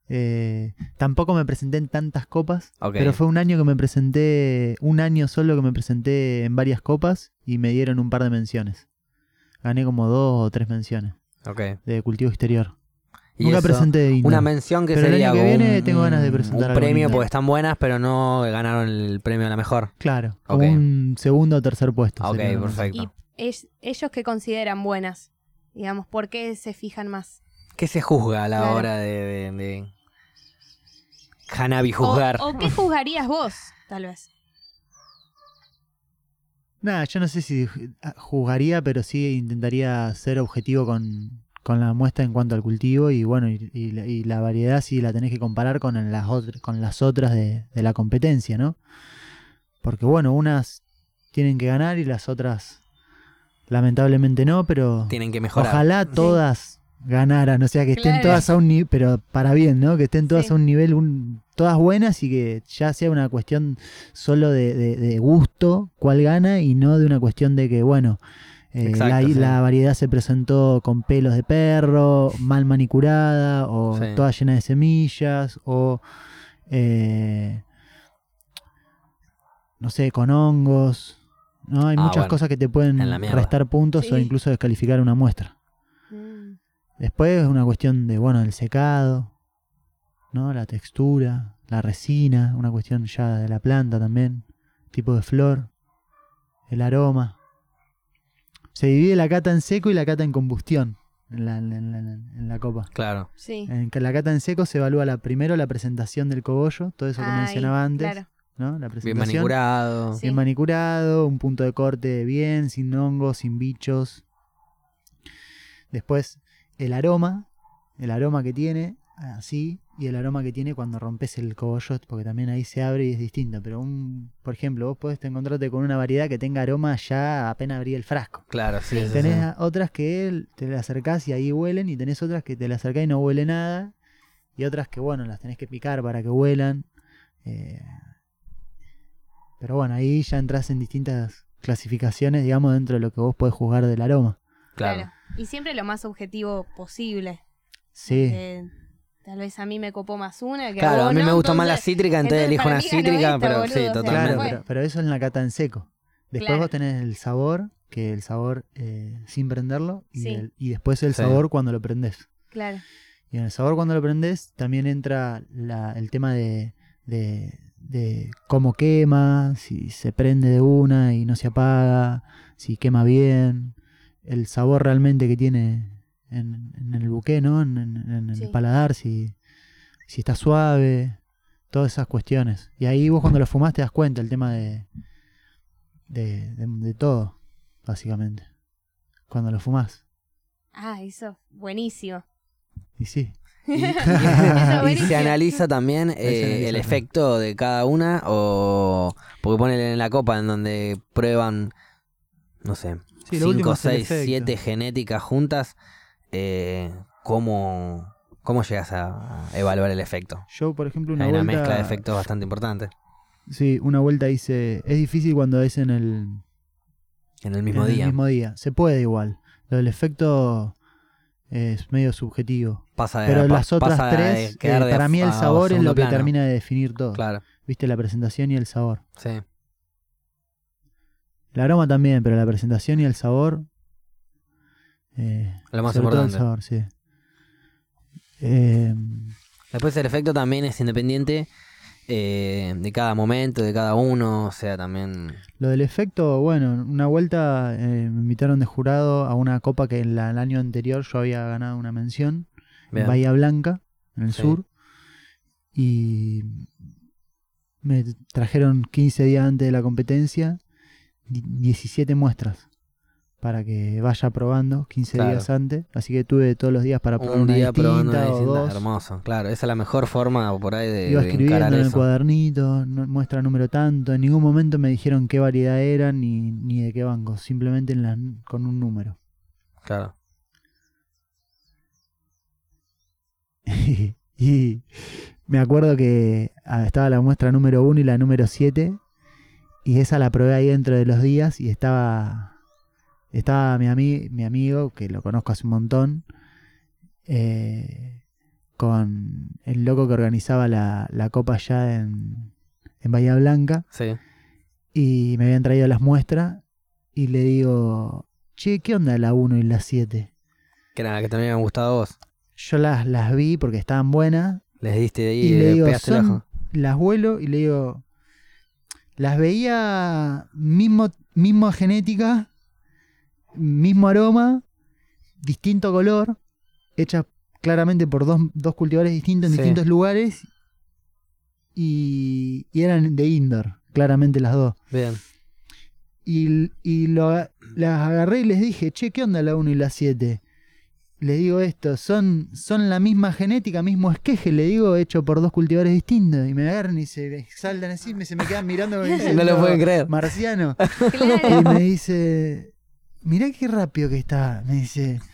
Eh, tampoco me presenté en tantas copas. Pero fue un año que me presenté, un año solo que me presenté en varias copas y me dieron un par de menciones. Gané como dos o tres menciones Ok. de cultivo exterior. Y Nunca eso, presenté de. Una mención que Pero el sería año que viene un- tengo ganas de presentar un algo premio lindo. porque están buenas, pero no ganaron el premio a la mejor. Claro, un segundo o tercer puesto. Ok, sería perfecto. Y es, ellos que consideran buenas, digamos, ¿por qué se fijan más? ¿Qué se juzga a la Claro. hora de, de, de Hanabi juzgar? O, o qué juzgarías vos, tal vez. Nada, yo no sé si ju- jugaría, pero sí intentaría ser objetivo con, con la muestra en cuanto al cultivo y bueno, y, y la- y la variedad sí la tenés que comparar con las, otras con las otras de, de la competencia, ¿no? Porque bueno, unas tienen que ganar y las otras lamentablemente no, pero Tienen que mejorar. ojalá todas ganaran, o sea, que estén Claro. todas a un nivel, pero para bien, ¿no? Que estén todas Sí. a un nivel, un- todas buenas y que ya sea una cuestión solo de, de- de gusto, cuál gana, y no de una cuestión de que, bueno, eh, Exacto, la, sí. la variedad se presentó con pelos de perro, mal manicurada, o Sí. toda llena de semillas, o eh, no sé, con hongos. No, hay Ah, muchas bueno. cosas que te pueden restar puntos o incluso descalificar una muestra. Mm. Después es una cuestión de, bueno, el secado, ¿no? La textura, la resina, una cuestión ya de la planta también, tipo de flor, el aroma. Se divide la cata en seco y la cata en combustión en la, en la- en la copa. Claro. Sí. En que la cata en seco se evalúa la, primero la presentación del cogollo, todo eso que mencionaba antes, Claro. ¿no? La Bien presentación. manicurado. Sí. Bien manicurado, un punto de corte bien, sin hongos, sin bichos. Después, el aroma, el aroma que tiene, así, y el aroma que tiene cuando rompes el cogollo, porque también ahí se abre y es distinto. Pero, un, por ejemplo, vos podés encontrarte con una variedad que tenga aroma ya apenas abrí el frasco. Claro, sí. Tenés sí. otras que te le acercás y ahí huelen, y tenés otras que te le acercás y no huele nada, y otras que, bueno, las tenés que picar para que huelan. eh, pero bueno, ahí ya entras en distintas clasificaciones, digamos, dentro de lo que vos podés juzgar del aroma. Claro. Y siempre lo más objetivo posible. Sí, porque tal vez a mí me copó más una que Claro, a mí vos me no, gustó más la entonces- cítrica, entonces entonces elijo para una mí ganó cítrica, esta, pero boludo, sí, sea, totalmente. claro, fue. pero, pero eso en la cata en seco. Después Claro. vos tenés el sabor, que el sabor eh, sin prenderlo, y, Sí. el- y después el Sí. sabor cuando lo prendés. Claro. Y en el sabor cuando lo prendes también entra la- el tema de, de, de cómo quema, si se prende de una y no se apaga, si quema bien, el sabor realmente que tiene en, en el buque, ¿no? En, en- en Sí. el paladar, si, si está suave, todas esas cuestiones. Y ahí vos cuando lo fumás te das cuenta el tema de, de, de, de todo, básicamente. Cuando lo fumás. Ah, eso. Buenísimo. Y sí. Y se analiza también eh, se analiza el efecto de cada una o porque ponen en la copa en donde prueban no sé Sí, lo último 5, es el 6, efecto. 7 genéticas juntas eh, cómo cómo llegas a evaluar el efecto Yo, por ejemplo, una hay una vuelta... mezcla de efectos bastante importante Sí, una vuelta hice. Es difícil cuando es en el, en el mismo en día el mismo día. Se puede igual. Lo del efecto es medio subjetivo. pasa de Pero las otras tres, eh, de para mí el sabor es lo que plano. termina de definir todo. claro Viste, la presentación y el sabor. sí El aroma también, pero la presentación y el sabor. Eh, Lo más sobre todo el importante. sabor, sí. Eh, Después el efecto también es independiente eh, de cada momento, de cada uno, o sea, también... Lo del efecto, bueno, una vuelta eh, me invitaron de jurado a una copa que en la- el año anterior yo había ganado una mención. Bien. en Bahía Blanca, en el Sí. sur. Y me trajeron 15 días antes de la competencia di- 17 muestras para que vaya probando 15 Claro. días antes. Así que tuve todos los días para probar un una día probando una distinta o distinta, dos. hermoso. Claro, esa es la mejor forma por ahí de, Iba escribiendo encarar en el eso. cuadernito, no- muestra número tanto. En ningún momento me dijeron qué variedad era ni, ni de qué banco, simplemente en la- con un número. Claro. y me acuerdo que ah, estaba la muestra número 1 y la número 7 y esa la probé ahí dentro de los días y estaba estaba mi, ami- mi amigo que lo conozco hace un montón eh, con el loco que organizaba la, la copa allá en, en Bahía Blanca Sí. y me habían traído las muestras y le digo che, ¿qué onda la 1 y la 7? Que la que también me han gustado a vos. Yo las, las vi porque estaban buenas Les diste de ahí y le digo, el son, ojo. las vuelo y le digo, las veía mismo, misma genética, mismo aroma, distinto color, hechas claramente por dos, dos cultivadores distintos en Sí. distintos lugares y, y eran de indoor, claramente las dos. Bien. Y, y lo, las agarré y les dije, che, ¿qué onda la 1 y la 7? le digo esto, son, son la misma genética, mismo esqueje, le digo, hecho por dos cultivadores distintos. Y me agarran y se saltan así, me- se me quedan mirando como diciendo, No lo pueden creer. Marciano. Y Claro. me dice, mirá qué rápido que está, me dice.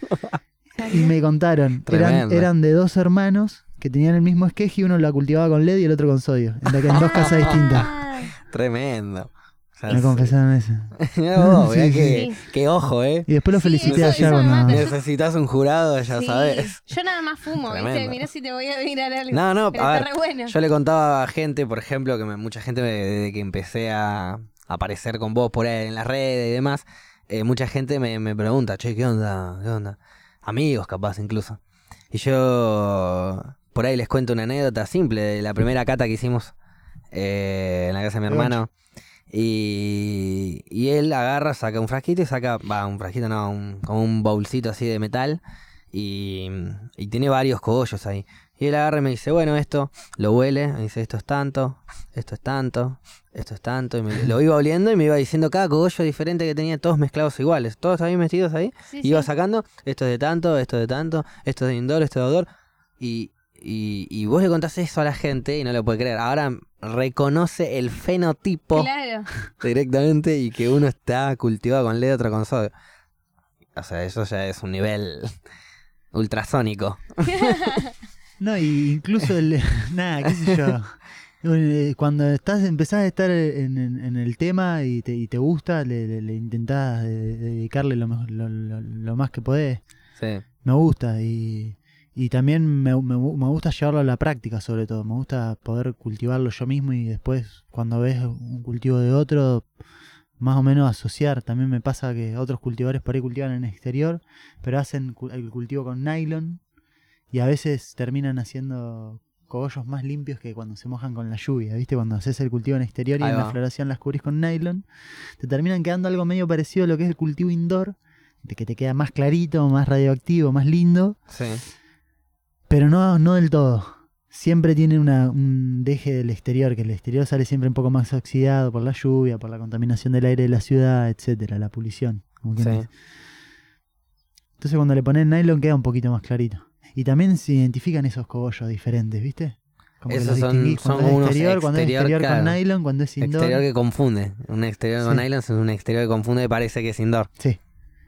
Y me contaron, eran, eran de dos hermanos que tenían el mismo esqueje y uno la cultivaba con LED y el otro con sodio, en, la que- en dos casas distintas. Ah, Tremendo. O sea, Me confesaron eso. Mirá vos, mirá Sí, que, sí. qué ojo, ¿eh? Y después lo felicité cuando... Yo- Necesitas un jurado, ya sí. sabes. Yo nada más fumo, ¿viste? Tremendo. Mirá si te voy a mirar algo. No, no, Pero a está ver, re bueno. Yo le contaba a gente, por ejemplo, que me- mucha gente me- desde que empecé a aparecer con vos por ahí en las redes y demás, eh, mucha gente me, me pregunta, che, ¿qué onda? ¿Qué onda? Amigos capaz incluso. Y yo por ahí les cuento una anécdota simple de la primera cata que hicimos eh, en la casa de mi hermano. Y, y él agarra, saca un frasquito y saca, va, un frasquito no, un, como un bolsito así de metal. Y, y tiene varios cogollos ahí. Y él agarra y me dice, bueno, esto lo huele, me dice, esto es tanto, esto es tanto, esto es tanto. Y me- lo iba oliendo y me iba diciendo cada cogollo diferente que tenía, todos mezclados iguales, todos ahí metidos ahí. Sí, Iba sí. sacando, esto es de tanto, esto es de tanto, esto es de indoor, esto es de odor. Y, y, y vos le contás eso a la gente y no lo puede creer. Ahora reconoce el fenotipo Claro. directamente y que uno está cultivado con LED, otro con sodio. O sea, eso ya es un nivel ultrasónico. No, y incluso el, nada, qué sé yo. Eh, Cuando estás, empezás a estar en, en- en el tema y te, y te gusta, le, le- le intentás de- dedicarle lo, mejor- lo, lo- lo más que podés. Sí. Me gusta y, y también me, me- me gusta llevarlo a la práctica sobre todo. Me gusta poder cultivarlo yo mismo y después cuando ves un cultivo de otro, más o menos asociar. También me pasa que otros cultivadores por ahí cultivan en el exterior, pero hacen el cultivo con nylon y a veces terminan haciendo cogollos más limpios que cuando se mojan con la lluvia, ¿viste? Cuando haces el cultivo en exterior y Ahí en la floración las cubrís con nylon, te terminan quedando algo medio parecido a lo que es el cultivo indoor, de que te queda más clarito, más radioactivo, más lindo, Sí. pero no, no del todo. Siempre tiene una, un deje del exterior, que el exterior sale siempre un poco más oxidado por la lluvia, por la contaminación del aire de la ciudad, etcétera, la polución. como Sí. Entonces cuando le pones nylon queda un poquito más clarito. Y también se identifican esos cogollos diferentes, ¿viste? Como que Esos los son- cuando unos exterior, cuando es exterior, con nylon, cuando es indoor. Exterior que confunde. Un exterior con nylon es un exterior que confunde y parece que es indoor. Sí,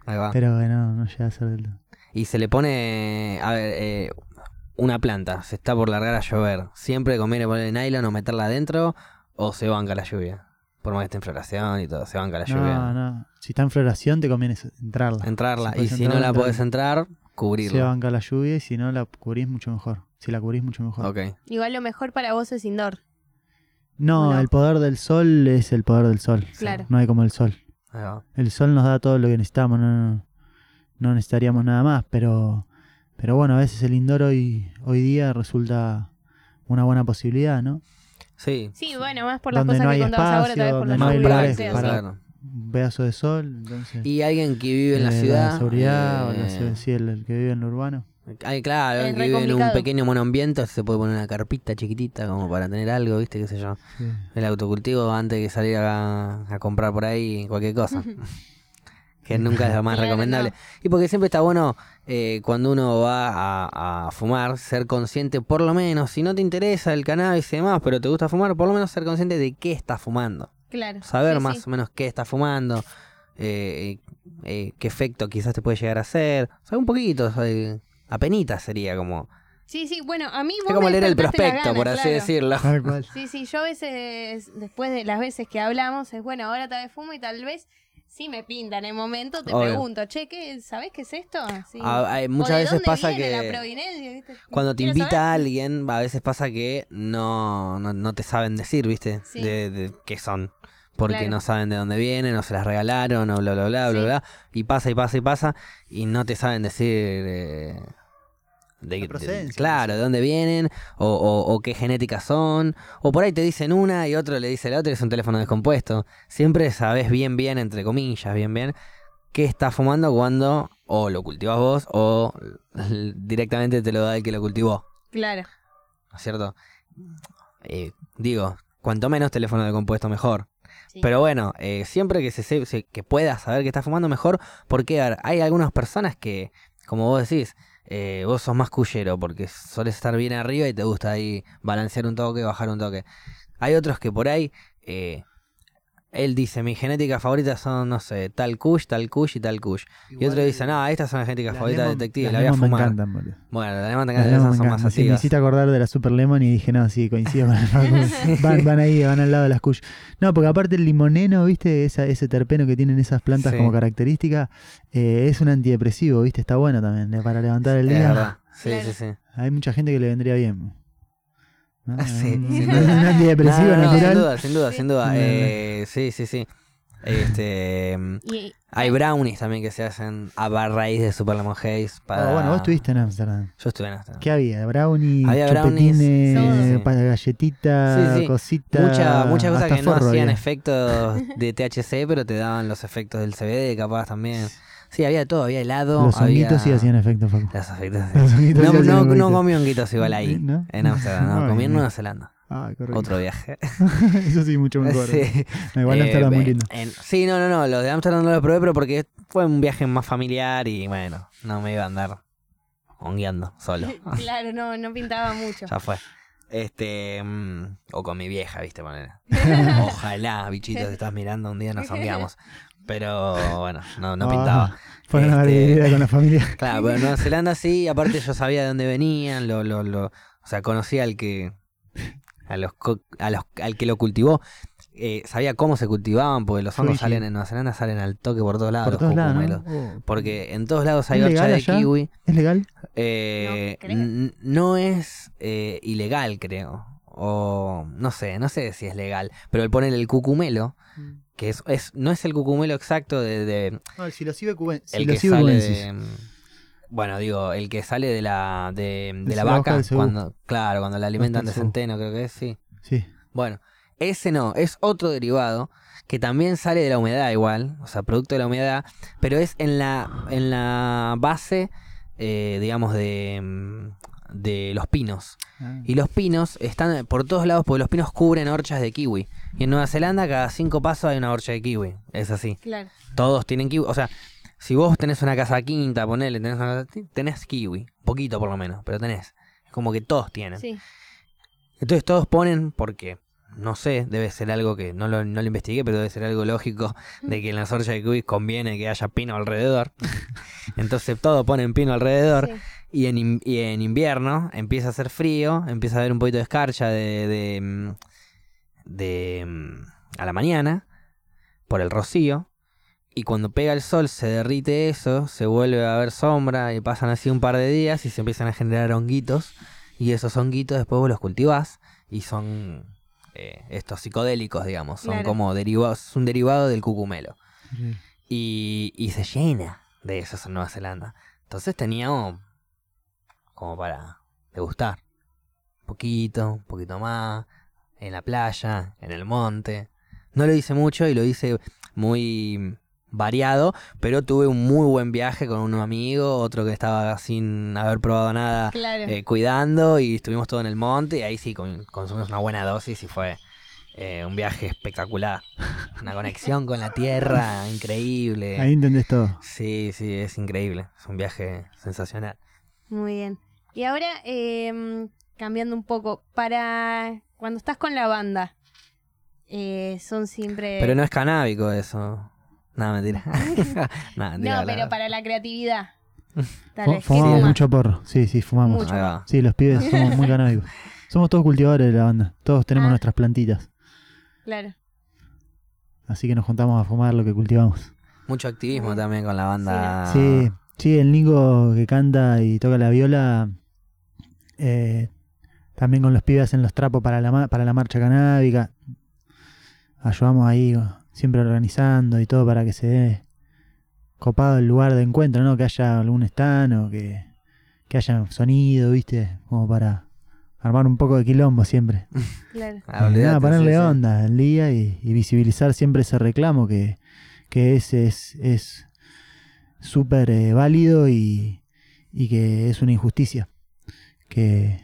Ahí va. pero bueno, no llega a ser del todo. Y se le pone, a ver, eh, una planta, se está por largar a llover. ¿Siempre conviene ponerle nylon o meterla adentro o se banca la lluvia? Por más que esté en floración y todo, se banca la lluvia. No, no. Si está en floración te conviene entrarla. Entrarla. Si y si no entrar, la entrarla. podés entrar, Se cubrirla. banca la lluvia y si no la cubrís mucho mejor. Si la cubrís mucho mejor. Igual lo mejor para vos es indoor. No, ¿O no? el poder del sol es el poder del sol. Claro. No hay como el sol. El sol nos da todo lo que necesitamos, no, no necesitaríamos nada más, pero, pero bueno, a veces el indoor hoy, hoy día resulta una buena posibilidad, ¿no? Sí. Sí, bueno, más por las Donde cosas no que contabas ahora, tal vez por la no hay lugares para-. Un pedazo de sol, entonces... Y alguien que vive en la eh, ciudad. seguridad, o la eh, ciudad- sí, el, el que vive en lo urbano. Ay, claro, alguien que vive en un pequeño monoambiente se puede poner una carpita chiquitita como para tener algo, ¿viste? ¿Qué sé yo? Sí. El autocultivo antes que salir a, a comprar por ahí cualquier cosa. que nunca es lo más recomendable. Y porque siempre está bueno eh, cuando uno va a, a fumar, ser consciente, por lo menos, si no te interesa el cannabis y demás, pero te gusta fumar, por lo menos ser consciente de qué estás fumando. Claro. Saber Sí, más sí. o menos qué estás fumando, eh, eh, qué efecto quizás te puede llegar a hacer. O sea, un poquito, eh, apenita sería como... Sí, sí, bueno, a mí vos Es como me leer el prospecto, gana, por así claro. decirlo. Tal cual. Sí, sí, yo a veces, después de las veces que hablamos, es bueno, ahora tal vez fumo y tal vez sí me pinta en el momento, te Obvio. pregunto, che, ¿qué, ¿sabés qué es esto? Sí. Ah, O muchas de veces dónde pasa viene que la. Cuando te invita saber. a alguien, a veces pasa que no, no, no te saben decir, ¿viste? Sí. De, de qué son. Porque Claro. no saben de dónde vienen, o se las regalaron, o bla, bla, bla, bla, bla. Y pasa y pasa y pasa, y no te saben decir eh, de, La de- procedencia, claro, de dónde vienen, o, o, o qué genética son. O por ahí te dicen una y otro le dice la otra y es un teléfono descompuesto. Siempre sabes bien, bien, entre comillas, bien, bien, qué estás fumando cuando o lo cultivas vos o directamente te lo da el que lo cultivó. Claro. ¿no es cierto? Eh, digo, cuanto menos teléfono de compuesto mejor. sí. Pero bueno, eh, siempre que se, se- que puedas saber que estás fumando mejor, porque a ver, hay algunas personas que como vos decís, eh, vos sos más cuyero porque solés estar bien arriba y te gusta ahí balancear un toque, bajar un toque. Hay otros que por ahí, eh, él dice, mi genética favorita son, no sé, tal kush, tal kush y tal kush. Y otro dice, no, estas son las genéticas Las favoritas de lemon- detective, las la voy a lemon me fumar. encantan, boludo. Bueno, las lemon te Las encantan, esas me son más encantan. Sí, me hiciste acordar de la Super Lemon y dije, no, sí, coincido con el van, van ahí, van al lado de las Kush. No, porque aparte el limoneno, ¿viste? Esa, ese terpeno que tienen esas plantas Sí. como característica, eh, es un antidepresivo, ¿viste? Está bueno también, eh, para levantar el Es día. verdad. Sí, sí, sí. Hay mucha gente que le vendría bien. ¿No? Sí, sin duda. no, no, natural. sin duda, sin duda, Sí. sin duda. Sí. Eh, sí, sí, sí. Este, Y, hay brownies también que se hacen a raíz de Super Lemon Haze. Para... Oh, bueno, vos estuviste en Amsterdam. Yo estuve en Amsterdam. ¿Qué había? Brownie, Había brownies, chupetines, sí. pa- galletitas, Sí, sí. cositas. Mucha, muchas cosas que no hacían había. efectos de THC, pero te daban los efectos del CBD, capaz también. Sí, había de todo, había helado. Los honguitos había... sí hacían efecto, Facu. Los sí. Los honguitos No, sí no, no comí honguitos igual ahí, ¿No? en Amsterdam, no, comí en. Nueva Zelanda. Ah, correcto. Otro viaje. Eso sí, mucho mejor. Sí. No, igual Eh, Amsterdam muy lindo. en- sí, no, no, no, lo de Amsterdam no lo probé, pero porque fue un viaje más familiar y bueno, no me iba a andar hongueando solo. claro, no, no pintaba mucho. ya fue. Este, mm, o con mi vieja, viste, ponele. Ojalá, bichito, te estás mirando un día nos hongueamos. Pero bueno, no, no Ah, pintaba. Fueron a Este- con la familia. Claro, pero en Nueva Zelanda sí, aparte yo sabía de dónde venían, lo, lo, lo, o sea, conocía al que, a los, co- a los, al que lo cultivó, eh, sabía cómo se cultivaban, porque los hongos salen en Nueva Zelanda, salen al toque por todos lados, Por los todos lados. Oh. Porque en todos lados hay ¿Es horcha de allá? kiwi. ¿Es legal? Eh, No, es eh, ilegal, creo. O no sé, no sé si es legal. Pero el poner el cucumelo, que es, es no es el cucumelo exacto de, de- No, el cubensis. el que sale de, bueno, digo, el que sale de la de, de la vaca cuando claro, cuando la alimentan de centeno, creo que es, sí. Sí. Bueno, ese no, es otro derivado que también sale de la humedad igual, o sea, producto de la humedad, pero es en la en la base eh, digamos de mm, de los pinos. Ah. Y los pinos están por todos lados porque los pinos cubren horchas de kiwi. Y en Nueva Zelanda cada cinco pasos hay una horcha de kiwi. Es así. Claro. Todos tienen kiwi. O sea, si vos tenés una casa quinta, ponele, tenés, una casa- tenés kiwi. Poquito por lo menos, pero tenés. Es como que todos tienen. Sí. Entonces todos ponen porque, no sé, debe ser algo que no lo, no lo investigué, pero debe ser algo lógico de que en las horchas de kiwi conviene que haya pino alrededor. Entonces todos ponen pino alrededor. sí. Y en, in- y en invierno empieza a hacer frío, empieza a haber un poquito de escarcha de, de, mm, de, mm, a la mañana por el rocío. Y cuando pega el sol se derrite eso, se vuelve a ver sombra y pasan así un par de días y se empiezan a generar honguitos. Y esos honguitos después vos los cultivás y son eh, estos psicodélicos, digamos. Son Claro. como derivados, es un derivado del cucumelo y, y se llena de esos en Nueva Zelanda. Entonces teníamos como para degustar. Un poquito, un poquito más, en la playa, en el monte. No lo hice mucho y lo hice muy variado, pero tuve un muy buen viaje con un amigo, otro que estaba sin haber probado nada Claro. eh, cuidando y estuvimos todo en el monte y ahí sí con- consumimos una buena dosis y fue eh, un viaje espectacular. Una conexión con la tierra increíble. Ahí entendés todo. Sí, sí, es increíble. Es un viaje sensacional. Muy bien. Y ahora, em, cambiando un poco, para cuando estás con la banda, eh, son siempre... Pero no es canábico eso. No, mentira. no, mentira, No, la- pero para la creatividad. Tal Fu- vez. ¿Qué Fumamos fuma? mucho porro. Sí, sí, fumamos. Mucho. Sí, los pibes somos muy canábicos. Somos todos cultivadores de la banda. Todos tenemos Ah. nuestras plantitas. Claro. Así que nos juntamos a fumar lo que cultivamos. Mucho activismo también con la banda. Sí, sí, el Nico que canta y toca la viola. Eh, también con los pibes en los trapos para la, ma- para la marcha canábica. Ayudamos ahí, siempre organizando y todo para que se dé copado el lugar de encuentro, ¿no? Que haya algún stand o que, que haya sonido, ¿viste? Como para armar un poco de quilombo siempre. Claro. Ah, Eh, olvidate, nada, ponerle sí, sí. onda al día y, y visibilizar siempre ese reclamo que, que ese es es súper eh, válido y, y que es una injusticia. Que,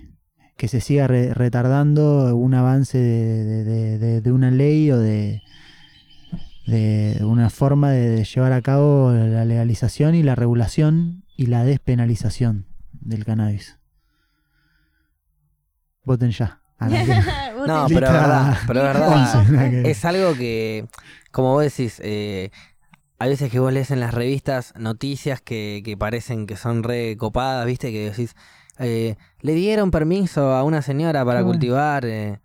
que se siga re- retardando un avance de, de- de- de- de una ley o de, de una forma de, de llevar a cabo la legalización y la regulación y la despenalización del cannabis. Voten ya. A la que- No, pero es verdad, pero es verdad. Es algo que, como vos decís, eh, hay veces que vos lees en las revistas noticias que, que parecen que son re copadas, ¿viste? Que decís, eh, le dieron permiso a una señora para bueno. cultivar. eh,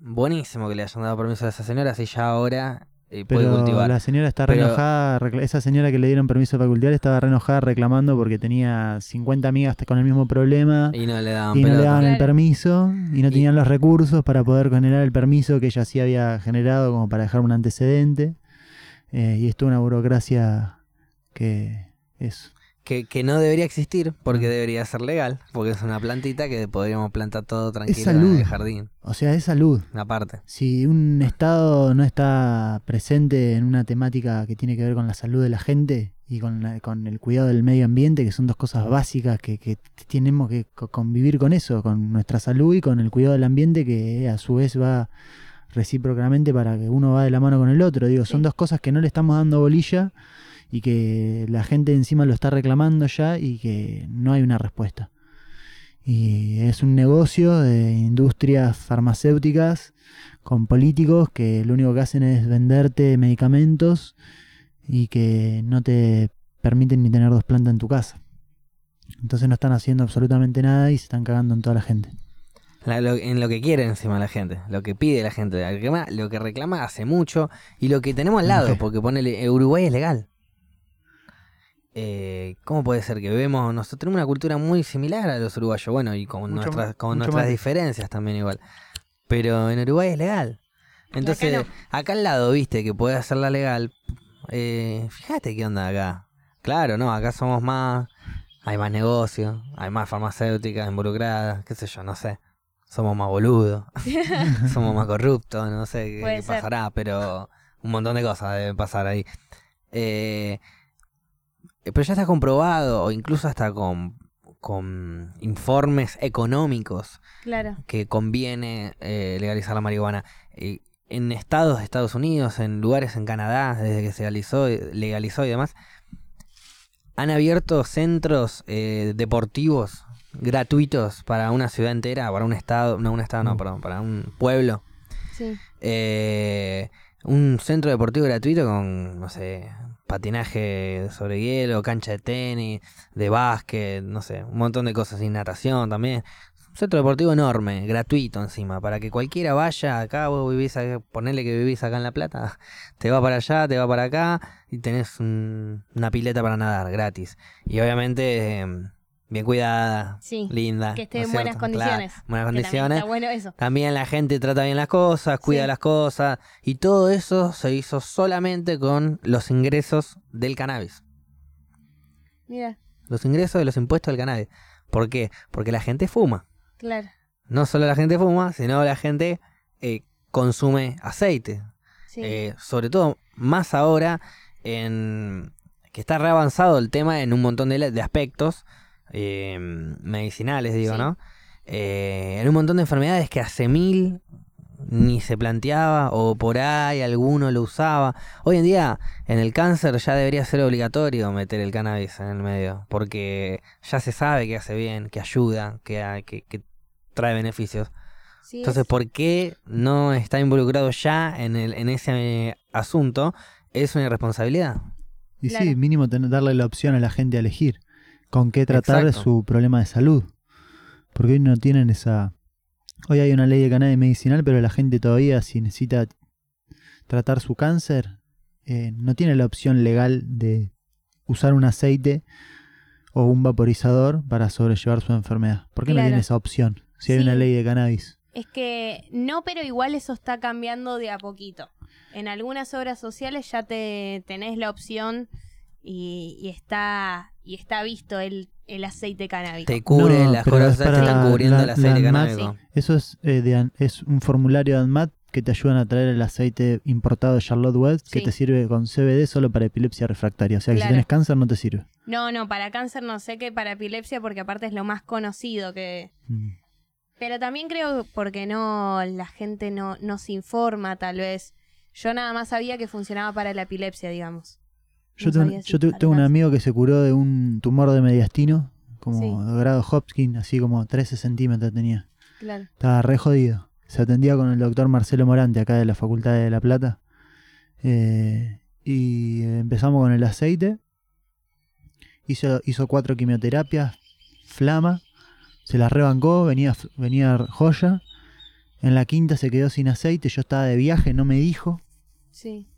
buenísimo que le hayan dado permiso a esa señora, si ya ahora eh, puede cultivar. la señora está re enojada. Esa señora que le dieron permiso para cultivar estaba re enojada reclamando porque tenía 50 amigas con el mismo problema. Y no le daban y no le daban el permiso y no Y- tenían los recursos para poder generar el permiso que ella sí había generado como para dejar un antecedente. Eh, y esto una burocracia que es... Que, que no debería existir porque debería ser legal, porque es una plantita que podríamos plantar todo tranquilo en salud. el jardín, O sea, es salud. aparte. Si un Estado no está presente en una temática que tiene que ver con la salud de la gente y con, la- con el cuidado del medio ambiente, que son dos cosas básicas que, que tenemos que co- convivir con eso, con nuestra salud y con el cuidado del ambiente, que a su vez va recíprocamente para que uno va de la mano con el otro. Digo, son Sí. dos cosas que no le estamos dando bolilla y que la gente encima lo está reclamando ya y que no hay una respuesta. Y es un negocio de industrias farmacéuticas con políticos que lo único que hacen es venderte medicamentos y que no te permiten ni tener dos plantas en tu casa. Entonces no están haciendo absolutamente nada y se están cagando en toda la gente. La- lo- en lo que quiere encima la gente, lo que pide la gente, lo que reclama, lo que reclama hace mucho y lo que tenemos al lado, porque ponele, Uruguay es legal. Eh, ¿Cómo puede ser que vemos, nosotros tenemos una cultura muy similar a los uruguayos, bueno, y con Mucho nuestras, más- con mucho nuestras más. diferencias también igual. Pero en Uruguay es legal. Entonces, no. acá al lado, viste, que puede hacerla legal, eh, fíjate qué onda acá. Claro, no, acá somos más, hay más negocio, hay más farmacéuticas involucradas, qué sé yo, no sé. Somos más boludos, somos más corruptos, no sé qué, qué pasará, pero un montón de cosas deben pasar ahí. Eh, pero ya está comprobado, o incluso hasta con, con informes económicos, Claro. que conviene eh, legalizar la marihuana. Eh, en estados de Estados Unidos, en lugares en Canadá, desde que se legalizó, legalizó y demás, han abierto centros eh, deportivos gratuitos para una ciudad entera, para un estado, no un estado, no, Mm. perdón, para un pueblo. Sí. Eh, un centro deportivo gratuito con, no sé, patinaje sobre hielo, cancha de tenis, de básquet, no sé, un montón de cosas, y natación también. Un centro deportivo enorme, gratuito encima, para que cualquiera vaya acá, vos vivís, acá, ponele que vivís acá en La Plata, te va para allá, te va para acá, y tenés un- una pileta para nadar, gratis. Y obviamente, eh, bien cuidada, Sí. linda. Que esté ¿no en buenas cierto? Claro, condiciones. buenas también condiciones. Está bueno eso. También la gente trata bien las cosas, cuida Sí. las cosas. Y todo eso se hizo solamente con los ingresos del cannabis. Mira, Los ingresos de los impuestos del cannabis. ¿Por qué? Porque la gente fuma. claro. No solo la gente fuma, sino la gente eh, consume aceite. Sí. Eh, sobre todo, más ahora, en que está reavanzado el tema en un montón de, de aspectos eh, medicinales, digo, Sí. ¿no? Eh, en un montón de enfermedades que hace mil ni se planteaba o por ahí alguno lo usaba. Hoy en día en el cáncer ya debería ser obligatorio meter el cannabis en el medio porque ya se sabe que hace bien, que ayuda, que, que, que trae beneficios. Sí, Entonces, es- ¿por qué no está involucrado ya en, el, en ese eh, asunto? Es una irresponsabilidad. Y Claro. sí, mínimo tener- darle la opción a la gente a elegir con qué tratar Exacto. su problema de salud. Porque hoy no tienen esa... Hoy hay una ley de cannabis medicinal, pero la gente todavía si necesita tratar su cáncer, eh, no tiene la opción legal de usar un aceite o un vaporizador para sobrellevar su enfermedad. ¿Por qué no tiene esa opción si hay Sí. una ley de cannabis? Es que no, pero igual eso está cambiando de a poquito. En algunas obras sociales ya te tenés la opción y, y está y está visto el, el aceite canábico. Te cubre No, las cosas es que están cubriendo la- el aceite canábico. Eso es, eh, de es un formulario de ANMAT que te ayudan a traer el aceite importado de Charlotte West que te sirve con CBD solo para epilepsia refractaria. O sea que si tienes cáncer no te sirve. No, no, para cáncer no sé que para epilepsia porque aparte es lo más conocido que... Mm. Pero también creo porque no la gente no, no se informa tal vez. Yo nada más sabía que funcionaba para la epilepsia, digamos. Yo, No tengo, yo un amigo que se curó de un tumor de mediastino, como Sí. de grado Hopkins, así como 13 centímetros tenía. Claro. Estaba re jodido. Se atendía con el doctor Marcelo Morante, acá de la Facultad de La Plata. Eh, y empezamos con el aceite. Hizo, hizo cuatro quimioterapias, flama. Se las rebancó, venía, venía joya. En la quinta se quedó sin aceite, yo estaba de viaje, no me dijo. Sí.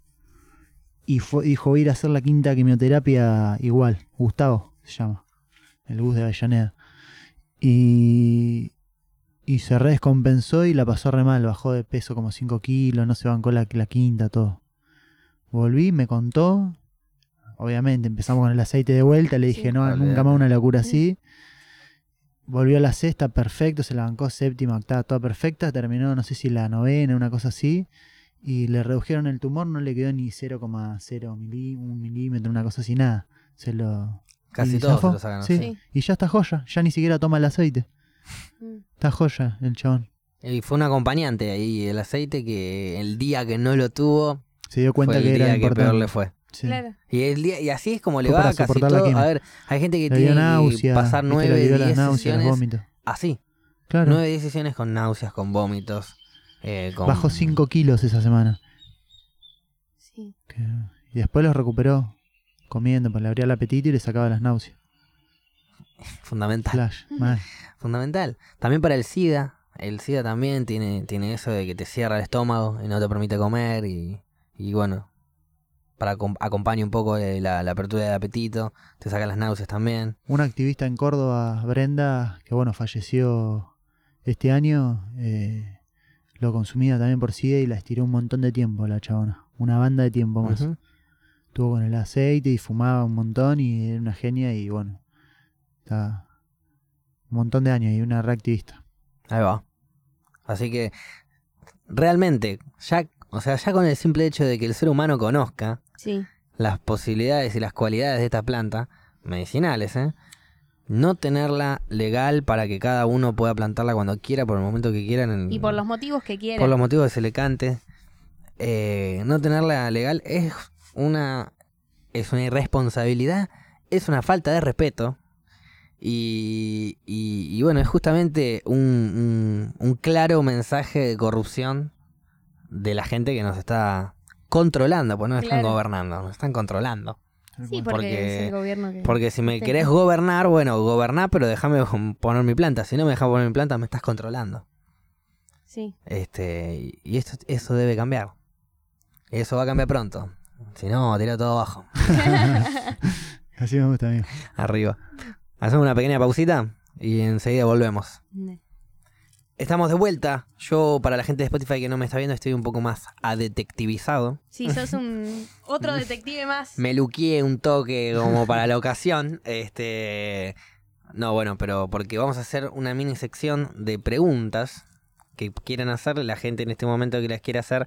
Y fue, dijo, ir a hacer la quinta quimioterapia igual. Gustavo se llama. El bus de Avellaneda. Y, y se redescompensó y la pasó re mal. Bajó de peso como 5 kilos, no se bancó la, la quinta, todo. Volví, me contó. Obviamente, empezamos con el aceite de vuelta. Le dije, Sí. no, nunca más una locura así. Volvió a la sexta, perfecto. Se la bancó séptima, octava, toda perfecta. Terminó, no sé si la novena, una cosa así y le redujeron el tumor, no le quedó ni 0,0 milí, un milímetro, una cosa así, nada. Se lo. Casi y todos se lo sacan. Sí. Y ya está joya, ya ni siquiera toma el aceite. Mm. Está joya el chabón. Y fue un acompañante ahí, el aceite, que el día que no lo tuvo, Se dio cuenta fue el que era día que peor le fue. Sí. Claro. Y, el día, y así es como le Fue va casi todo. A ver, hay gente que Le tiene náusea, que pasar viste, le 9, dio las 10 náuseas, sesiones vómitos. así. Claro. 9, 10 sesiones con náuseas, con vómitos. Eh, con... Bajó 5 kilos esa semana. Sí. Que- Y después los recuperó comiendo, pues le abría el apetito y le sacaba las náuseas. Fundamental. Flash, mal. Fundamental. También para el SIDA. El SIDA también tiene, tiene eso de que te cierra el estómago y no te permite comer. Y, y bueno, para acom- acompaña un poco eh, la, la apertura del apetito. Te saca las náuseas también. Una activista en Córdoba, Brenda, que bueno, falleció este año, eh, lo consumía también por SIDA y la estiró un montón de tiempo la chabona. Una banda de tiempo más. Ujú. Estuvo con el aceite y fumaba un montón y era una genia y bueno, está un montón de años y una reactivista. Ahí va. Así que realmente, ya, o sea, ya con el simple hecho de que el ser humano conozca Sí. las posibilidades y las cualidades de esta planta, medicinales, ¿eh? No tenerla legal para que cada uno pueda plantarla cuando quiera, por el momento que quiera, en el- Y por los motivos que quiera. por los motivos que se le cante, eh, no tenerla legal es una, es una irresponsabilidad, es una falta de respeto. Y, y- y bueno, es justamente un, un- un claro mensaje de corrupción de la gente que nos está controlando, pues no nos están Claro. gobernando, nos están controlando. Sí, porque, porque- es el gobierno que. Porque si me Sí. querés gobernar, bueno, gobernar, pero déjame poner mi planta. Si no me dejas poner mi planta, me estás controlando. Sí. Este, y esto, eso debe cambiar. Eso va a cambiar pronto. Si no, tira todo abajo. Así me gusta, amigo. Arriba. Hacemos una pequeña pausita y enseguida volvemos. Estamos de vuelta. Yo, para la gente de Spotify que no me está viendo, estoy un poco más adetectivizado. Sí, sos un otro detective más. Me luqueé un toque como para la ocasión. Este. No, bueno, pero porque vamos a hacer una mini sección de preguntas que quieran hacer la gente en este momento que las quiera hacer,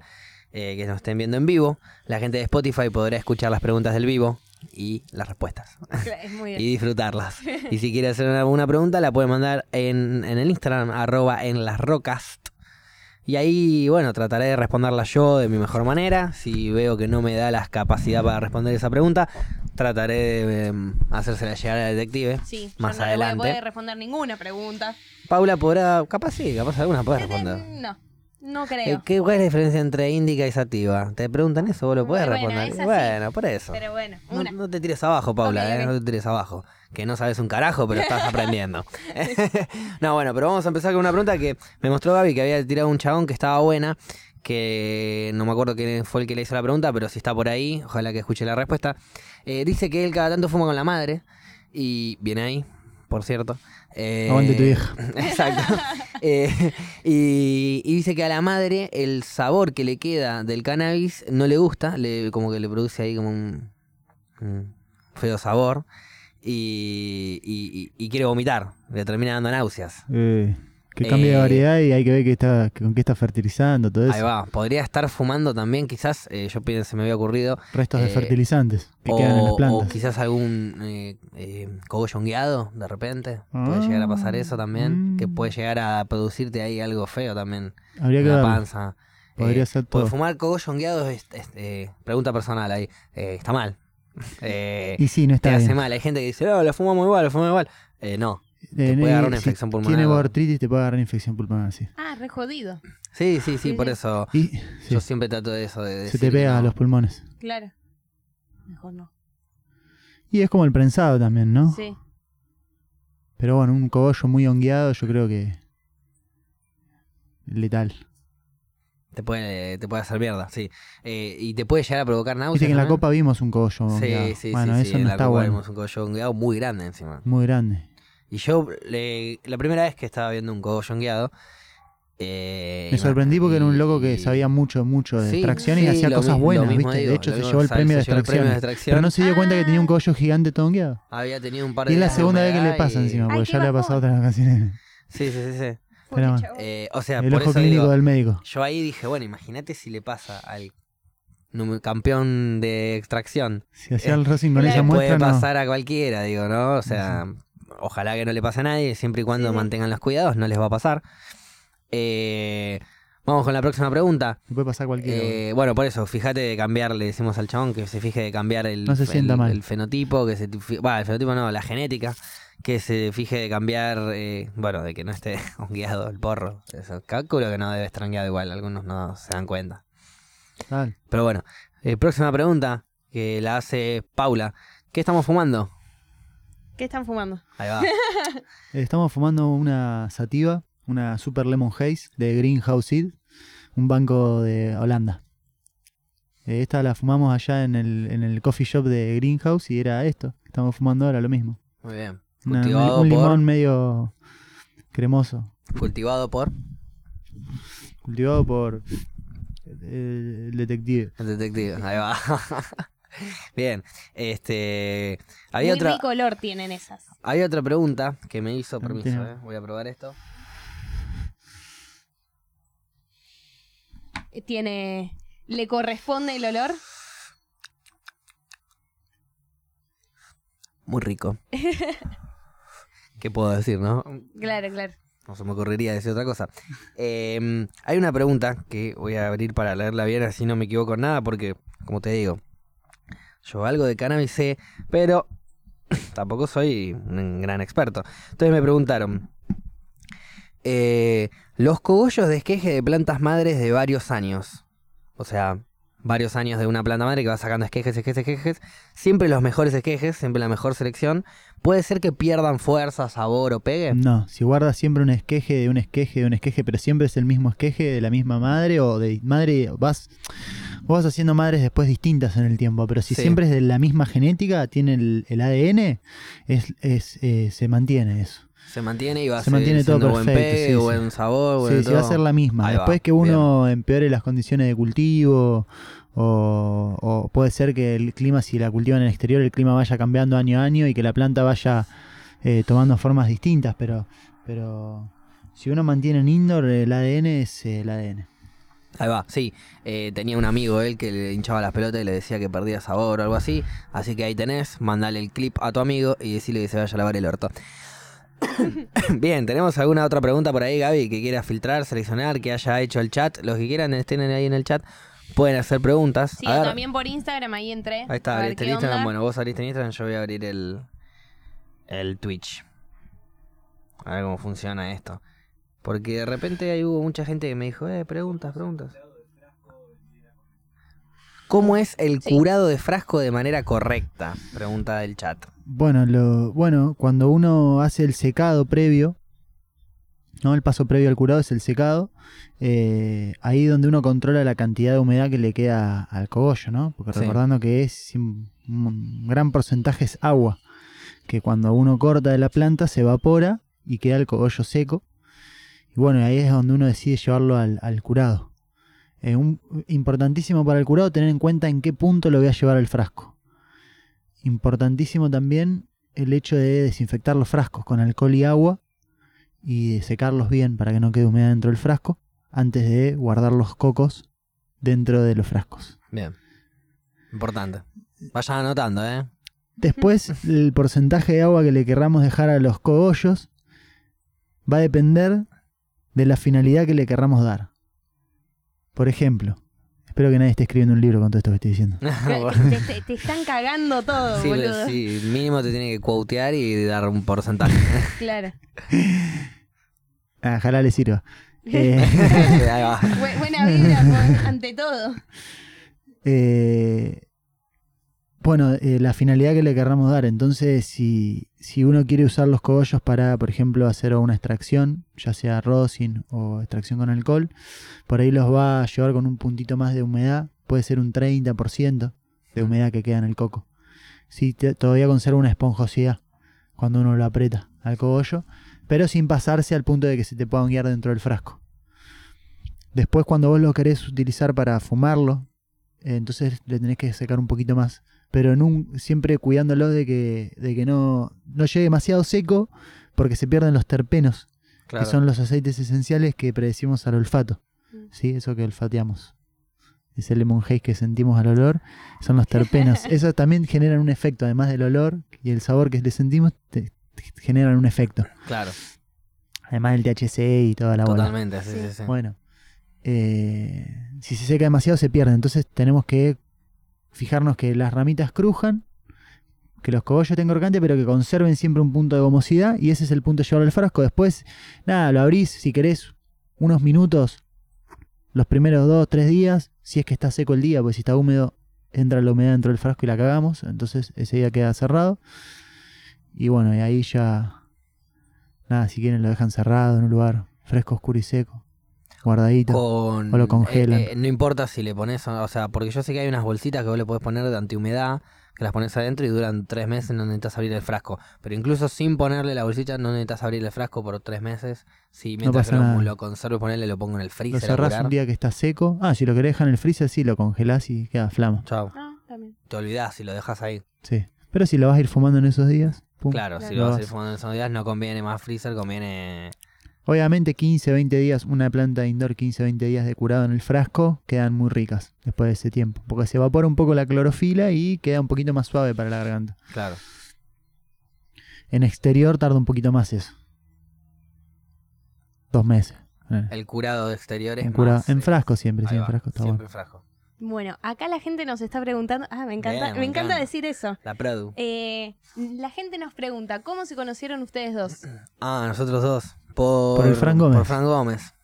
eh, que nos estén viendo en vivo. La gente de Spotify podrá escuchar las preguntas del vivo y las respuestas Es muy bien. y disfrutarlas. Y si quiere hacer alguna pregunta, la puede mandar en, en el Instagram, arroba en las rocas. Y ahí, bueno, trataré de responderla yo de mi mejor manera. Si veo que no me da la capacidad para responder esa pregunta, trataré de em, hacérsela llegar al detective. Sí, más yo no adelante. le voy a poder responder ninguna pregunta. Paula podrá, capaz sí, capaz alguna puede Eh, responder. No, no Eh, creo. ¿qué, ¿Cuál es la diferencia entre índica y sativa? ¿Te preguntan eso? ¿Vos lo podés Bueno, responder? Bueno, por eso. Pero bueno, No, una. no te tires abajo, Paula, ¿eh? no te tires abajo. Que no sabes un carajo, pero estás aprendiendo. no, bueno, pero vamos a empezar con una pregunta que me mostró Gaby que había tirado un chabón que estaba buena. Que no me acuerdo quién fue el que le hizo la pregunta, pero si está por ahí, ojalá que escuche la respuesta. Eh, dice que él cada tanto fuma con la madre. Y viene ahí, por cierto. Eh, Aguante tu vieja. Exacto. Eh, y, y dice que a la madre el sabor que le queda del cannabis no le gusta, le, como que le produce ahí como un, un feo sabor y, y- y- y quiere vomitar, le termina dando náuseas. Eh, que cambie de Eh, variedad y hay que ver que está, que con qué está fertilizando, todo eso. Ahí va, podría estar fumando también quizás, eh, yo pienso, se me había ocurrido, Restos de Eh, fertilizantes que o, quedan en las o plantas. quizás algún cogollo hongueado de repente, puede llegar a pasar eso también, que Mm. puede llegar a producirte ahí algo feo también. Habría que en la verlo. panza. Podría ser porque todo. fumar cogollo hongueado es, es, pregunta personal ahí. está mal. eh, Y sí, no te está hace bien. mal. Hay gente que dice, no, lo fumamos igual, lo fumamos igual. Eh, no. Te puede agarrar una si infección pulmonar. Tiene botrytis, te puede agarrar infección pulmonar, sí. Ah, re jodido. Sí, sí, sí, Sí, por sí. eso Y sí, yo siempre trato de eso. De se te pega a los pulmones. Claro. Mejor no. Y es como el prensado también, ¿no? Sí. Pero bueno, un cogollo muy hongueado yo creo que letal. Te puede, te puede hacer mierda, sí. Eh, y te puede llegar a provocar náuseas. Viste que en la copa vimos un cogollo hongueado. Sí, sí, bueno, sí. eso sí, en no la está copa bueno. vimos un cogollo hongueado muy grande encima. Muy grande. Y yo, le- la primera vez que estaba viendo un cogollo hongueado. Eh, Me sorprendí porque era un loco que y- sabía mucho, mucho de Sí, extracción y sí, hacía cosas buenas, mismo ¿viste? digo, de hecho, se llevó el premio de Se llevó el premio de extracción. Pero no se dio cuenta que Ah. tenía un cogollo gigante todo hongueado. Había tenido un par de Y es la segunda vez que le pasa y- encima, porque Ay, ya le ha pasado otras ocasiones. Sí, sí, sí. sí. Pero-. Eh, o sea, El por ojo eso clínico digo, del médico. yo ahí dije, bueno, imagínate si le pasa al campeón de extracción. Si hacía el Racing con esa Le puede muestra, no. pasar a cualquiera, digo, ¿no? O sea, ojalá que no le pase a nadie, siempre y cuando Sí, mantengan los cuidados, no les va a pasar. Eh, vamos con la próxima pregunta. Puede pasar cualquiera. Eh, bueno, por eso, fíjate de cambiar, le decimos al chabón que se fije de cambiar el, No se sienta el- mal. el fenotipo, que se fi- bah, el fenotipo no, la genética, que se fije de cambiar, eh, bueno, de que no esté hongueado el porro. Eso, calculo que no debe estar hongueado igual, algunos no se dan cuenta. Tal. Pero bueno, próxima pregunta que la hace Paula. ¿Qué estamos fumando? ¿Qué están fumando? Ahí va. Eh, Estamos fumando una sativa, una Super Lemon Haze de Greenhouse Seed, un banco de Holanda. Eh, Esta la fumamos allá en el, en el coffee shop de Greenhouse y era esto. que Estamos fumando ahora lo mismo. Muy bien. Una- Cultivado un por- limón medio cremoso. Cultivado por Cultivado por el detective. el detective. Ahí va. bien. Este. Había Muy otra. rico olor tienen esas. Hay otra pregunta que me hizo, permiso, eh, voy a probar esto. Eh, Tiene. ¿Le corresponde el olor? Muy rico. ¿Qué puedo decir, no? Claro, claro. No se me ocurriría decir otra cosa. Eh, hay una pregunta que voy a abrir para leerla bien, así no me equivoco en nada, porque, como te digo, yo algo de cannabis sé, pero tampoco soy un gran experto. Entonces me preguntaron, eh, los cogollos de esqueje de plantas madres de varios años, o sea, varios años de una planta madre que va sacando esquejes, esquejes, esquejes, siempre los mejores esquejes, siempre la mejor selección, puede ser que pierdan fuerza, sabor o pegue. No, si guardas siempre un esqueje de un esqueje de un esqueje, pero siempre es el mismo esqueje de la misma madre o de madre, vas, vos vas haciendo madres después distintas en el tiempo, pero si Sí. siempre es de la misma genética, tiene el, el ADN, es, es, eh, se mantiene eso. Se mantiene y va a Se mantiene todo siendo buen perfecto, pegue, sí, sí. buen sabor, buen Sí, sí, va a ser la misma. Ahí va, Después que uno empeore las condiciones de cultivo, o, o puede ser que el clima, si la cultivan en el exterior, el clima vaya cambiando año a año y que la planta vaya eh, tomando formas distintas, pero, pero si uno mantiene en indoor, el ADN es eh, el ADN. Ahí va, sí. Eh, tenía un amigo él que le hinchaba las pelotas y le decía que perdía sabor o algo así. Así que ahí tenés, mandale el clip a tu amigo y decirle que se vaya a lavar el orto. Bien, ¿tenemos alguna otra pregunta por ahí, Gaby, que quiera filtrar, seleccionar, que haya hecho el chat? Los que quieran estén ahí en el chat, pueden hacer preguntas. Sí, A también por Instagram ahí entré. ahí está, abriste el Instagram. onda. Bueno, vos abriste en Instagram, yo voy a abrir el, el Twitch. A ver cómo funciona esto. Porque de repente ahí hubo mucha gente que me dijo, eh, preguntas, preguntas. ¿Cómo es el Sí. curado de frasco de manera correcta? Pregunta del chat. Bueno, lo, bueno, cuando uno hace el secado previo, ¿no? El paso previo al curado es el secado. eh, ahí donde uno controla la cantidad de humedad que le queda al cogollo, ¿no? Porque Sí. recordando que es un, gran porcentaje es agua, que cuando uno corta de la planta se evapora y queda el cogollo seco. Y bueno, ahí es donde uno decide llevarlo al, al curado. Eh, un, importantísimo para el curado tener en cuenta en qué punto lo voy a llevar al frasco. Importantísimo también el hecho de desinfectar los frascos con alcohol y agua y de secarlos bien para que no quede humedad dentro del frasco antes de guardar los cocos dentro de los frascos. Bien. Importante. Vayan anotando, ¿eh? Después, el porcentaje de agua que le querramos dejar a los cogollos va a depender de la finalidad que le querramos dar. Por ejemplo, Espero que nadie esté escribiendo un libro con todo esto que estoy diciendo. Te, te- te están cagando todo, Sí, boludo. sí, mínimo te tiene que quotear y dar un porcentaje. Claro. Ah, Ojalá le sirva. Eh, Ahí va. Bu- buena vibra por- ante todo. eh, bueno, eh, la finalidad que le querramos dar. Entonces, si, si uno quiere usar los cogollos para, por ejemplo, hacer una extracción, ya sea rosin o extracción con alcohol, por ahí los va a llevar con un puntito más de humedad. Puede ser un 30% de humedad que queda en el coco. Sí, te- todavía conserva una esponjosidad cuando uno lo aprieta al cogollo, pero sin pasarse al punto de que se te pueda guiar dentro del frasco. Después, cuando vos lo querés utilizar para fumarlo, eh, entonces le tenés que secar un poquito más. Pero en un, siempre cuidándolo de que, de que no, no llegue demasiado seco, porque se pierden los terpenos, Claro. que son los aceites esenciales que predecimos al olfato. Mm. ¿sí? Eso que olfateamos. Ese lemon haze que sentimos al olor, son los terpenos. Esos también generan un efecto, además del olor y el sabor que le sentimos, te- te generan un efecto. Claro, Además del THC y toda la bola. totalmente, sí, sí, sí. Bueno, eh, si se seca demasiado se pierde. Entonces tenemos que fijarnos que las ramitas crujan, que los cogollos estén crocantes, pero que conserven siempre un punto de gomosidad. Y ese es el punto de llevarlo al frasco. Después, nada, lo abrís si querés unos minutos, los primeros dos, tres días. Si es que está seco el día, pues si está húmedo, entra la humedad dentro del frasco y la cagamos. Entonces ese día queda cerrado. Y bueno, y ahí ya. Nada, si quieren lo dejan cerrado en un lugar fresco, oscuro y seco. Guardadito. Con, O lo congelan. eh, eh, no importa si le pones, o sea, porque yo sé que hay unas bolsitas que vos le podés poner de antihumedad, que las pones adentro y duran tres meses, no necesitas abrir el frasco. Pero incluso sin ponerle la bolsita, no necesitas abrir el frasco por tres meses. Si mientras que lo, lo conservo, ponerle, lo pongo en el Lo freezer a cerrás un día que está seco. Ah, si lo querés dejar en el freezer, sí, lo congelás y queda flama. Chao. Ah, también. Te olvidás si lo dejas ahí. Sí. Pero si lo vas a ir fumando en esos días, pum. Claro, si lo vas a Lo ir fumando en esos días, no conviene más freezer, conviene. Obviamente 15, 20 días, una planta indoor 15, 20 días de curado en el frasco, quedan muy ricas después de ese tiempo. Porque se evapora un poco la clorofila y queda un poquito más suave para la garganta. Claro. En exterior tarda un poquito más eso. Dos meses. Eh, El curado de exteriores. en, cura- más, en eh, frasco siempre, sí, en frasco está siempre bueno. en frasco. Bueno, acá la gente nos está preguntando. Ah, me encanta, Bien, me, me encanta, encanta. decir eso. La Produ. Eh, la gente nos pregunta, ¿cómo se conocieron ustedes dos? Ah, nosotros dos. Por, Por el Fran Gómez. Por Fran Gómez.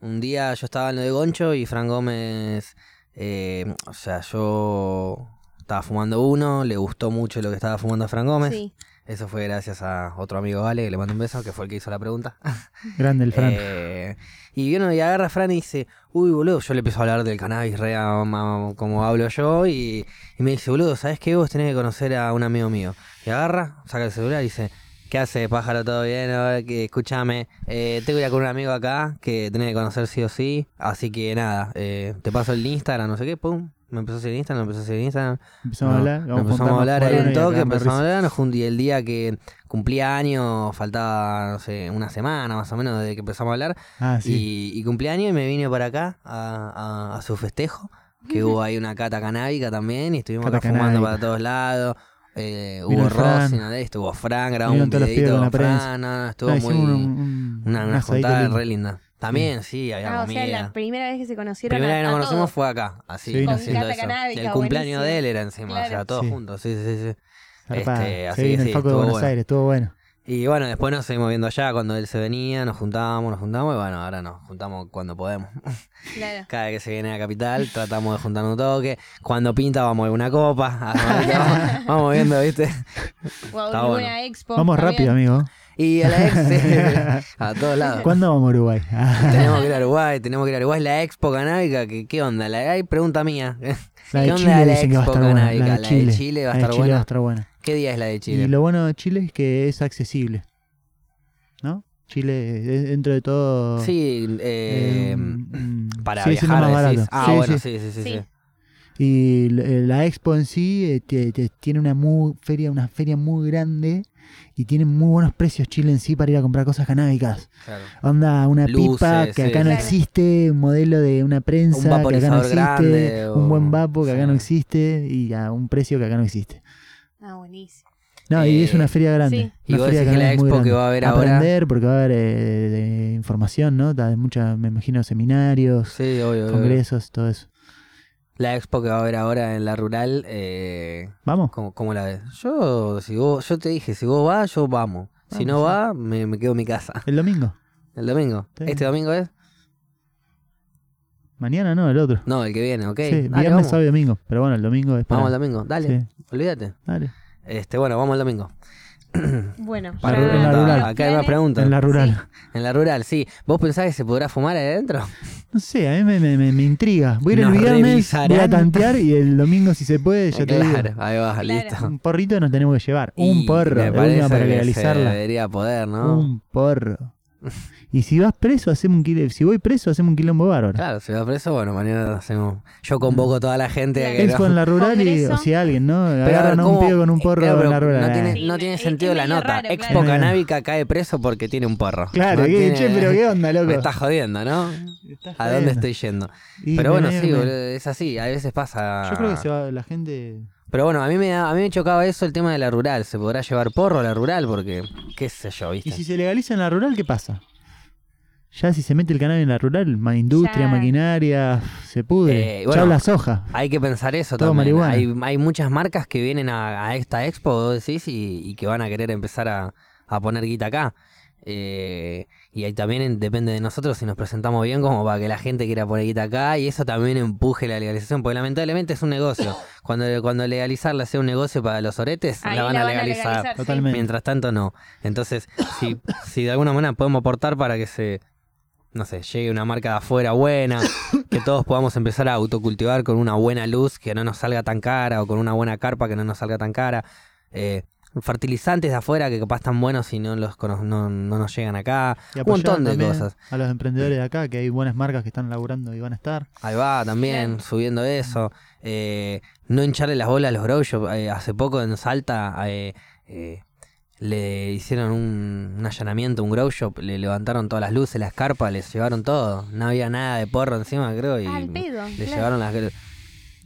Un día yo estaba en lo de Goncho y Fran Gómez. eh, o sea, yo estaba fumando uno, le gustó mucho lo que estaba fumando a Fran Gómez. Sí. Eso fue gracias a otro amigo Vale, que le mando un beso, que fue el que hizo la pregunta. Grande el Fran. Eh, y viene y agarra a Fran y dice, uy, boludo, yo le empiezo a hablar del cannabis re a- ma- como hablo yo y, y me dice, boludo, ¿sabes qué? Vos tenés que conocer a un amigo mío. Y agarra, saca el celular y dice, ¿qué hace, pájaro? ¿Todo bien? A ver, que, escúchame, eh, tengo que ir con un amigo acá que tenés que conocer sí o sí. Así que nada, eh, te paso el Instagram, no sé qué, pum. Me empezó a seguir Instagram, me empezó a seguir Instagram. empezamos a hablar. nos empezamos a hablar ahí un toque, empezamos a hablar, nos y el día que cumplía años, faltaba, no sé, una semana más o menos desde que empezamos a hablar, Ah, sí. y, y cumpleaños y me vine para acá a, a- a su festejo, que hubo ahí una cata canábica también, y estuvimos acá fumando para todos lados. Eh, hubo. Rosy, ¿no? estuvo Fran, grabamos Vinieron un videito con la. Fran, no, no, estuvo muy... hicimos un- un- una, un una juntada re linda. También, sí, había Ah, o sea, comida. la primera vez que se conocieron. Primera a- vez que nos conocimos todos. fue acá, así, Sí, haciendo eso. Y el cumpleaños buenísimo. de él era encima, o sea, Claro. todos Sí. juntos, sí, sí, sí. Este, así que vino el sí, Faco de Buenos bueno. Aires, estuvo bueno. Y bueno, después nos seguimos viendo allá cuando él se venía, nos juntábamos, nos juntamos y bueno, ahora nos juntamos cuando podemos. Claro. Cada vez que se viene a Capital tratamos de juntarnos un toque. Cuando pinta vamos a alguna copa. vamos, vamos viendo, ¿viste? O a Está alguna bueno. expo. Vamos también. rápido, amigo. Y a la ex, a todos lados. ¿Cuándo vamos a Uruguay? Ah, Tenemos que ir a Uruguay, tenemos que ir a Uruguay. La expo canábica, ¿qué, qué onda? La, hay pregunta mía. la ¿Qué de onda Chile la dicen que va a expo estar buena. canábica? La de La de Chile, Chile va a La estar Chile buena. va a estar buena. ¿Qué día es la de Chile? Y lo bueno de Chile es que es accesible. ¿No? Chile, dentro de todo. Sí, eh, eh, mm, para siendo viajar más decís. barato. Ah, Sí, bueno, sí. sí, sí, sí. sí. Sí. Y la expo en sí eh, te- te- tiene una muy, feria, una feria muy grande y tiene muy buenos precios Chile en sí para ir a comprar cosas canábicas. Claro. Onda, una Luces, pipa que sí. acá no existe, un modelo de una prensa Un que acá no existe, grande, un o- buen vapo que acá sí. no existe y a un precio que acá no existe. Ah, buenísimo. No, y Eh, es una feria grande. sí. Y Una vos feria decís que la expo que grande. va a haber ahora- Aprender, porque va a haber eh, de información, ¿no? De mucha, me imagino, seminarios, Sí, obvio, obvio. congresos, todo eso. La expo que va a haber ahora en la rural, eh, ¿Vamos? ¿cómo, cómo la ves? Yo, si vos, yo te dije, si vos vas, yo vamos. Si no sí. va, me, me quedo en mi casa. El domingo. El domingo. Sí. ¿Este domingo es? Mañana no, el otro. No, el que viene, ok. sí, Dale, viernes, vamos. sábado y domingo. Pero bueno, el domingo es para... Vamos el domingo, dale, Sí, olvídate. dale. Este, bueno, vamos el domingo. Bueno, Para en la rural. acá hay más preguntas. En la rural. En la rural, sí. ¿Vos pensás que se podrá fumar ahí adentro? No sé, a mí me, me, me- me intriga. Voy a ir el viernes, voy a tantear y el domingo, si se puede, ya te digo. claro, ahí va, Claro. listo. Un porrito nos tenemos que llevar. Y un porro. me parece para que se legalizarla. debería poder, ¿no? Un porro. Y si vas preso, hacemos un quilombo. Si voy preso, hacemos un quilombo bárbaro. Claro, si va preso, bueno, mañana hacemos. Yo convoco a toda la gente a que. Expo en la rural y, o si alguien, ¿no? Agarran a un pibe con un porro Claro, en la rural. No tiene, no tiene sentido la nota. raro, Expo claro. canábica cae preso porque tiene un porro. Claro, No ¿qué, tiene- che, pero qué onda, loco. Me estás jodiendo, ¿no? Estás ¿A dónde estoy yendo? Y Pero bueno, me- sí, es así. A veces pasa. Yo creo que se va, la gente. Pero bueno, a mí me da- a mí me chocaba eso el tema de la rural. ¿Se podrá llevar porro a la rural? Porque, qué sé yo, ¿viste? Y si se legaliza en la rural, ¿qué pasa? Ya si se mete el cannabis en la rural, más industria, Ya. maquinaria, se pudre. Eh, bueno, Chau la soja. Hay que pensar eso Todo también. marihuana. Hay, hay muchas marcas que vienen a, a esta expo, vos decís, y, y que van a querer empezar a, a poner guita acá. Eh, y ahí también en- depende de nosotros si nos presentamos bien como para que la gente quiera poner guita acá y eso también empuje la legalización, porque lamentablemente es un negocio. Cuando, cuando legalizarla sea un negocio para los oretes, Ahí la van a legalizar. sí. Totalmente. Mientras tanto, no. Entonces, si, si de alguna manera podemos aportar para que se, no sé, llegue una marca de afuera buena, que todos podamos empezar a autocultivar con una buena luz que no nos salga tan cara o con una buena carpa que no nos salga tan cara. eh, fertilizantes de afuera que capaz están buenos y no, los, no, no nos llegan acá. Y Un montón de cosas. A los emprendedores de acá, que hay buenas marcas que están laburando y van a estar. Ahí va, también, subiendo eso. Eh, no hincharle las bolas a los grow. Eh, hace poco en Salta eh, eh, le hicieron un, un allanamiento, un grow shop, le levantaron todas las luces, las carpas, les llevaron todo. No había nada de porro encima, creo, y Ah, al pedo, le claro. llevaron las...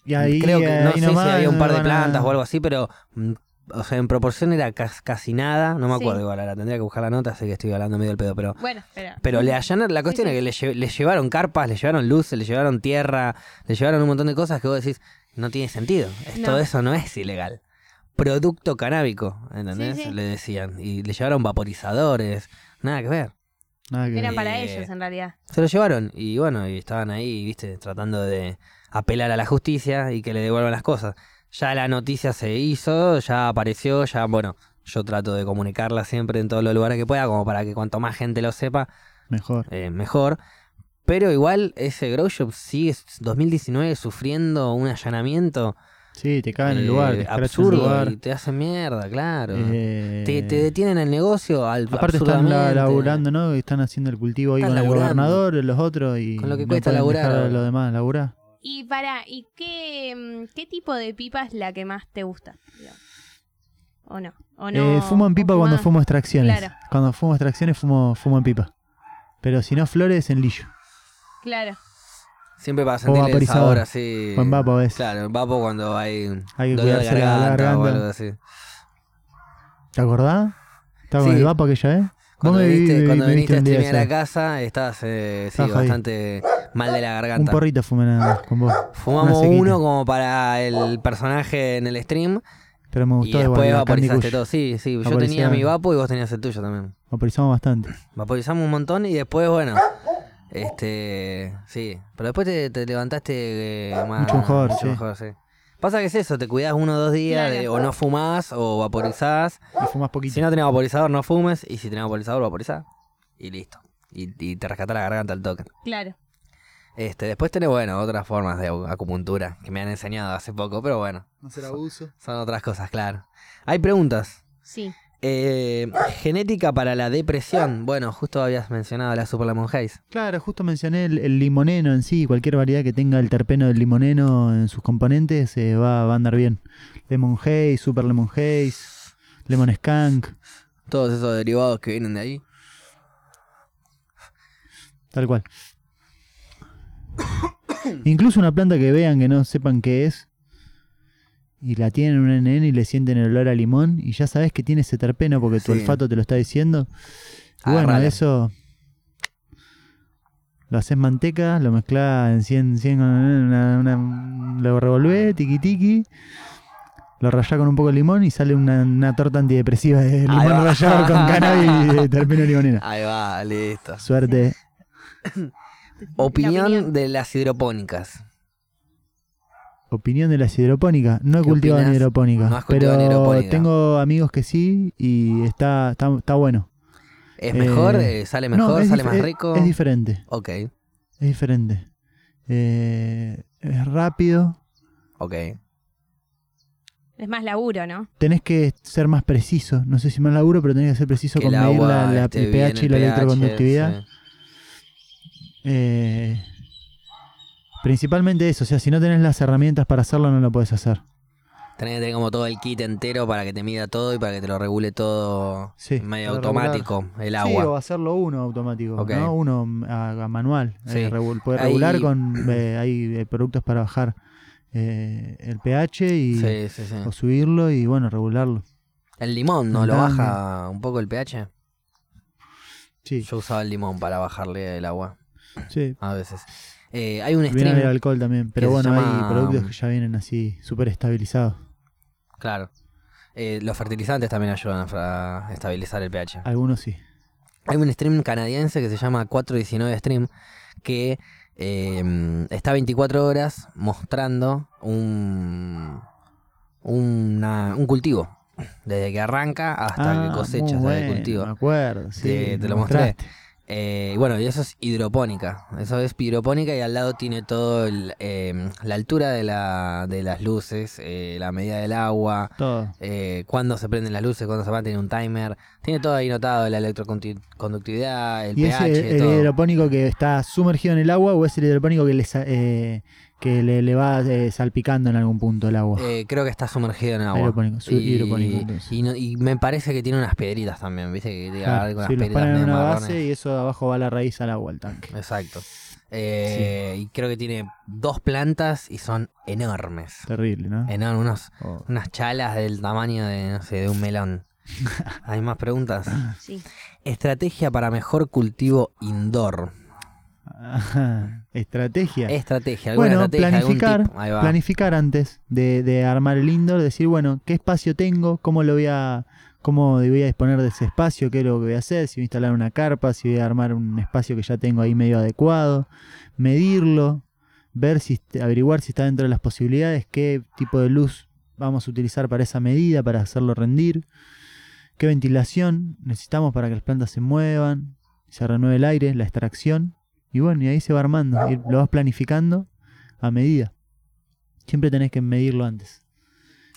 Y ahí, creo que, no ahí sé si había un par de plantas o algo así, pero... mm, O sea, en proporción era cas- casi nada, no me Sí. acuerdo igual, ahora tendría que buscar la nota, sé que estoy hablando medio del pedo, pero Bueno, pero. pero le allanaron, la cuestión sí. es que le, lle- le llevaron carpas, le llevaron luces, le llevaron tierra, le llevaron un montón de cosas que vos decís, no tiene sentido. Es- No. Todo eso no es ilegal. Producto canábico, ¿entendés? Sí, sí. Le decían. Y le llevaron vaporizadores, nada que ver. Nada que Era ver. para Eh, ellos en realidad. Se lo llevaron y bueno, y estaban ahí, viste, tratando de apelar a la justicia y que le devuelvan las cosas. Ya la noticia se hizo, ya apareció, ya, bueno, yo trato de comunicarla siempre en todos los lugares que pueda, como para que cuanto más gente lo sepa, Mejor. eh, mejor. Pero igual ese grow shop sigue 2019 sufriendo un allanamiento Sí, te cagan el eh, lugar, te escrachan el absurdo lugar. y te hacen mierda, claro. Eh, te, te detienen el negocio al Aparte están laburando, ¿no? Están haciendo el cultivo ahí Están con el gobernador, los otros y Con lo que no cuesta laburar dejar a los demás laburar. Y para, ¿y qué, mm, qué tipo de pipa es la que más te gusta? ¿O no? ¿O no? Eh, fumo en pipa ¿O cuando fumo extracciones. Claro. Cuando fumo extracciones fumo, fumo en pipa. Pero si no flores, en lillo. Claro. Siempre para sentir el sabor así. O en vapo, ¿ves? Claro, en vapo cuando hay, Hay que dolor de garganta, o algo así. ¿Te acordás? Estaba con Sí. el vapo aquella vez. Cuando vi- viniste, cuando viniste a un streamear a la casa, estabas eh, sí, bastante mal de la Un garganta. porrito fumé nada con vos. Fumamos uno como para el personaje en el stream Pero me y gustó después igual. la Candy vaporizaste todo. Sí, sí, yo tenía mi vapo y vos tenías el tuyo también. Vaporizamos bastante. Vaporizamos un montón y después, bueno, este, sí. Pero después te, te levantaste eh, más, Mucho mejor, sí. sí. Pasa que es eso, te cuidás uno o dos días de- o no fumás o vaporizás. Y fumás poquito. Si no tenés vaporizador, no fumes. Y si tenés vaporizador, vaporizás. Y listo. Y, y te rescatás la garganta al toque. Claro. Este, después tenés, bueno, otras formas de acupuntura que me han enseñado hace poco, pero bueno, No hacer abuso. son otras cosas, claro. Hay preguntas. Sí. Eh, genética para la depresión. Bueno, justo habías mencionado la Super Lemon Haze. Claro, justo mencioné el, el limoneno en sí. Cualquier variedad que tenga el terpeno del limoneno en sus componentes eh, va, va a andar bien. Lemon Haze, Super Lemon Haze, Lemon Skunk, Todos esos derivados que vienen de ahí. tal cual. Incluso una planta que vean que no sepan qué es y la tienen en un NN y le sienten el olor a limón y ya sabes que tiene ese terpeno porque tu Sí. olfato te lo está diciendo. Y bueno, Agarrala. eso lo haces manteca, lo mezclas en 100, 100 con una, una- un lo revolvé, tiki tiki. Lo rayás con un poco de limón y sale una, una torta antidepresiva de limón rallado con cannabis y de terpeno limonera. Ahí va, listo. Suerte. Opinión, opinión. de las hidropónicas. Opinión de las hidropónicas. No he ¿Qué cultivado en opinas? hidropónica, No pero en hidropónica. tengo amigos que sí y está, está, está bueno. ¿Es mejor? Eh, Eh, ¿Sale No, mejor? ¿Sale más es- rico? Es diferente, ok, es diferente. Eh, es rápido. ok. Es más laburo, ¿no? Tenés que ser más preciso. No sé si más laburo, pero tenés que ser preciso Que con el medir agua la, la- pH y la pH, electroconductividad. sí. Eh, principalmente eso. O sea, si no tenés las herramientas para hacerlo, no lo puedes hacer. Tenés que tener como todo el kit entero para que te mida todo y para que te lo regule todo Sí, medio automático, el Sí, agua. o hacerlo uno automático. ¿no? Uno a, a manual. Sí. Eh, regu- puede regular con... eh, hay eh, productos para bajar eh, el pH y, Sí, sí, sí. o subirlo y, bueno, regularlo. El limón, ¿no? ¿Lo baja un poco el pH? Sí, Yo usaba el limón para bajarle el agua sí. a veces. Eh, hay un Viene stream, alcohol también, pero bueno, llama- hay productos que ya vienen así, súper estabilizados. claro. Eh, los fertilizantes también ayudan a estabilizar el pH. Algunos sí. Hay un stream canadiense que se llama 419 Stream que eh, está 24 horas mostrando un, una- un cultivo. Desde que arranca hasta Ah, que cosecha el cultivo. Me acuerdo, sí. Te- lo mostré. mostraste. Eh, bueno, y eso es hidropónica. Eso es hidropónica y al lado tiene todo el, eh, la altura de, la, de las luces, eh, la medida del agua, Todo. eh, cuándo se prenden las luces, cuándo se van, tiene un timer. Tiene todo ahí notado, la electroconductividad, el ¿Y pH, es el, el todo. hidropónico que está sumergido en el agua o es el hidropónico que le, sa- eh, que le, le va eh, salpicando en algún punto el agua? Eh, creo que está sumergido en agua. Su- y, hidropónico, entonces. y no- y me parece que tiene unas piedritas también, ¿viste? Que tiene Claro, algo con sí, unas los piedritas ponen en medio una marrones. base y eso de abajo va la raíz al agua, al tanque. Exacto. Eh, Y creo que tiene dos plantas y son enormes. Terrible, ¿no? Enormes, unos, Oh. unas chalas del tamaño de, no sé, de un melón. ¿Hay más preguntas? Sí. Estrategia para mejor cultivo indoor. Ajá. Estrategia. Bueno, estrategia, planificar, planificar antes de, de armar el indoor, decir, bueno, ¿qué espacio tengo? ¿Cómo lo voy a, cómo voy a disponer de ese espacio? ¿Qué es lo que voy a hacer? Si voy a instalar una carpa, si voy a armar un espacio que ya tengo ahí medio adecuado, medirlo, ver si, averiguar si está dentro de las posibilidades, qué tipo de luz vamos a utilizar para esa medida, para hacerlo rendir, qué ventilación necesitamos para que las plantas se muevan, se renueve el aire, la extracción, y bueno, y ahí se va armando, y lo vas planificando a medida. Siempre tenés que medirlo antes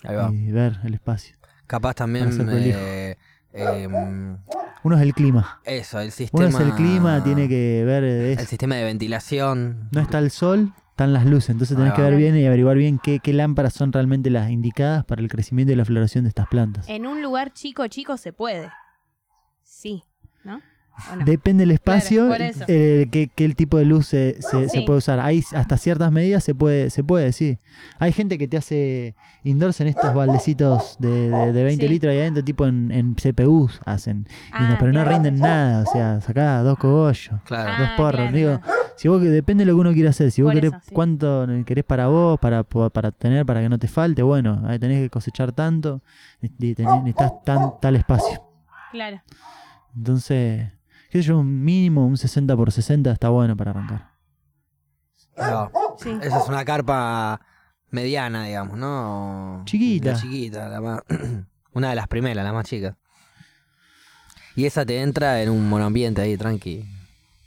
Ahí va. y ver el espacio. Capaz también. Eh, em, Uno es el clima. eso, el Uno sistema. es el clima, tiene que ver El sistema de ventilación. No está el sol, están las luces. Entonces tenés que ver bien y averiguar bien qué, qué lámparas son realmente las indicadas para el crecimiento y la floración de estas plantas. En un lugar chico, chico se puede. Sí, Depende del espacio, eso. eh, qué, qué el tipo de luz se, se- puede usar. Hay hasta ciertas medidas se puede, se puede, sí. Hay gente que te hace indoors en estos baldecitos de, de, de 20 Sí. litros ahí adentro, tipo en, en CPUs hacen. Y no- Ah, pero no claro. rinden nada, o sea, sacá dos cogollos. Claro. Ah, dos porros, claro, digo, claro. Si vos, depende de lo que uno quiera hacer. Si vos Por querés, eso, sí. cuánto querés para vos, para, para tener, para que no te falte, bueno, ahí tenés que cosechar tanto, y tenés- necesitas tan, tal espacio. Claro. Entonces, qué sé yo, un mínimo, un 60 por 60 está bueno para arrancar. Sí. Esa es una carpa mediana, digamos, ¿no? Chiquita. La chiquita, la más... una de las primeras, la más chica. Y esa te entra en un monoambiente ahí, tranqui.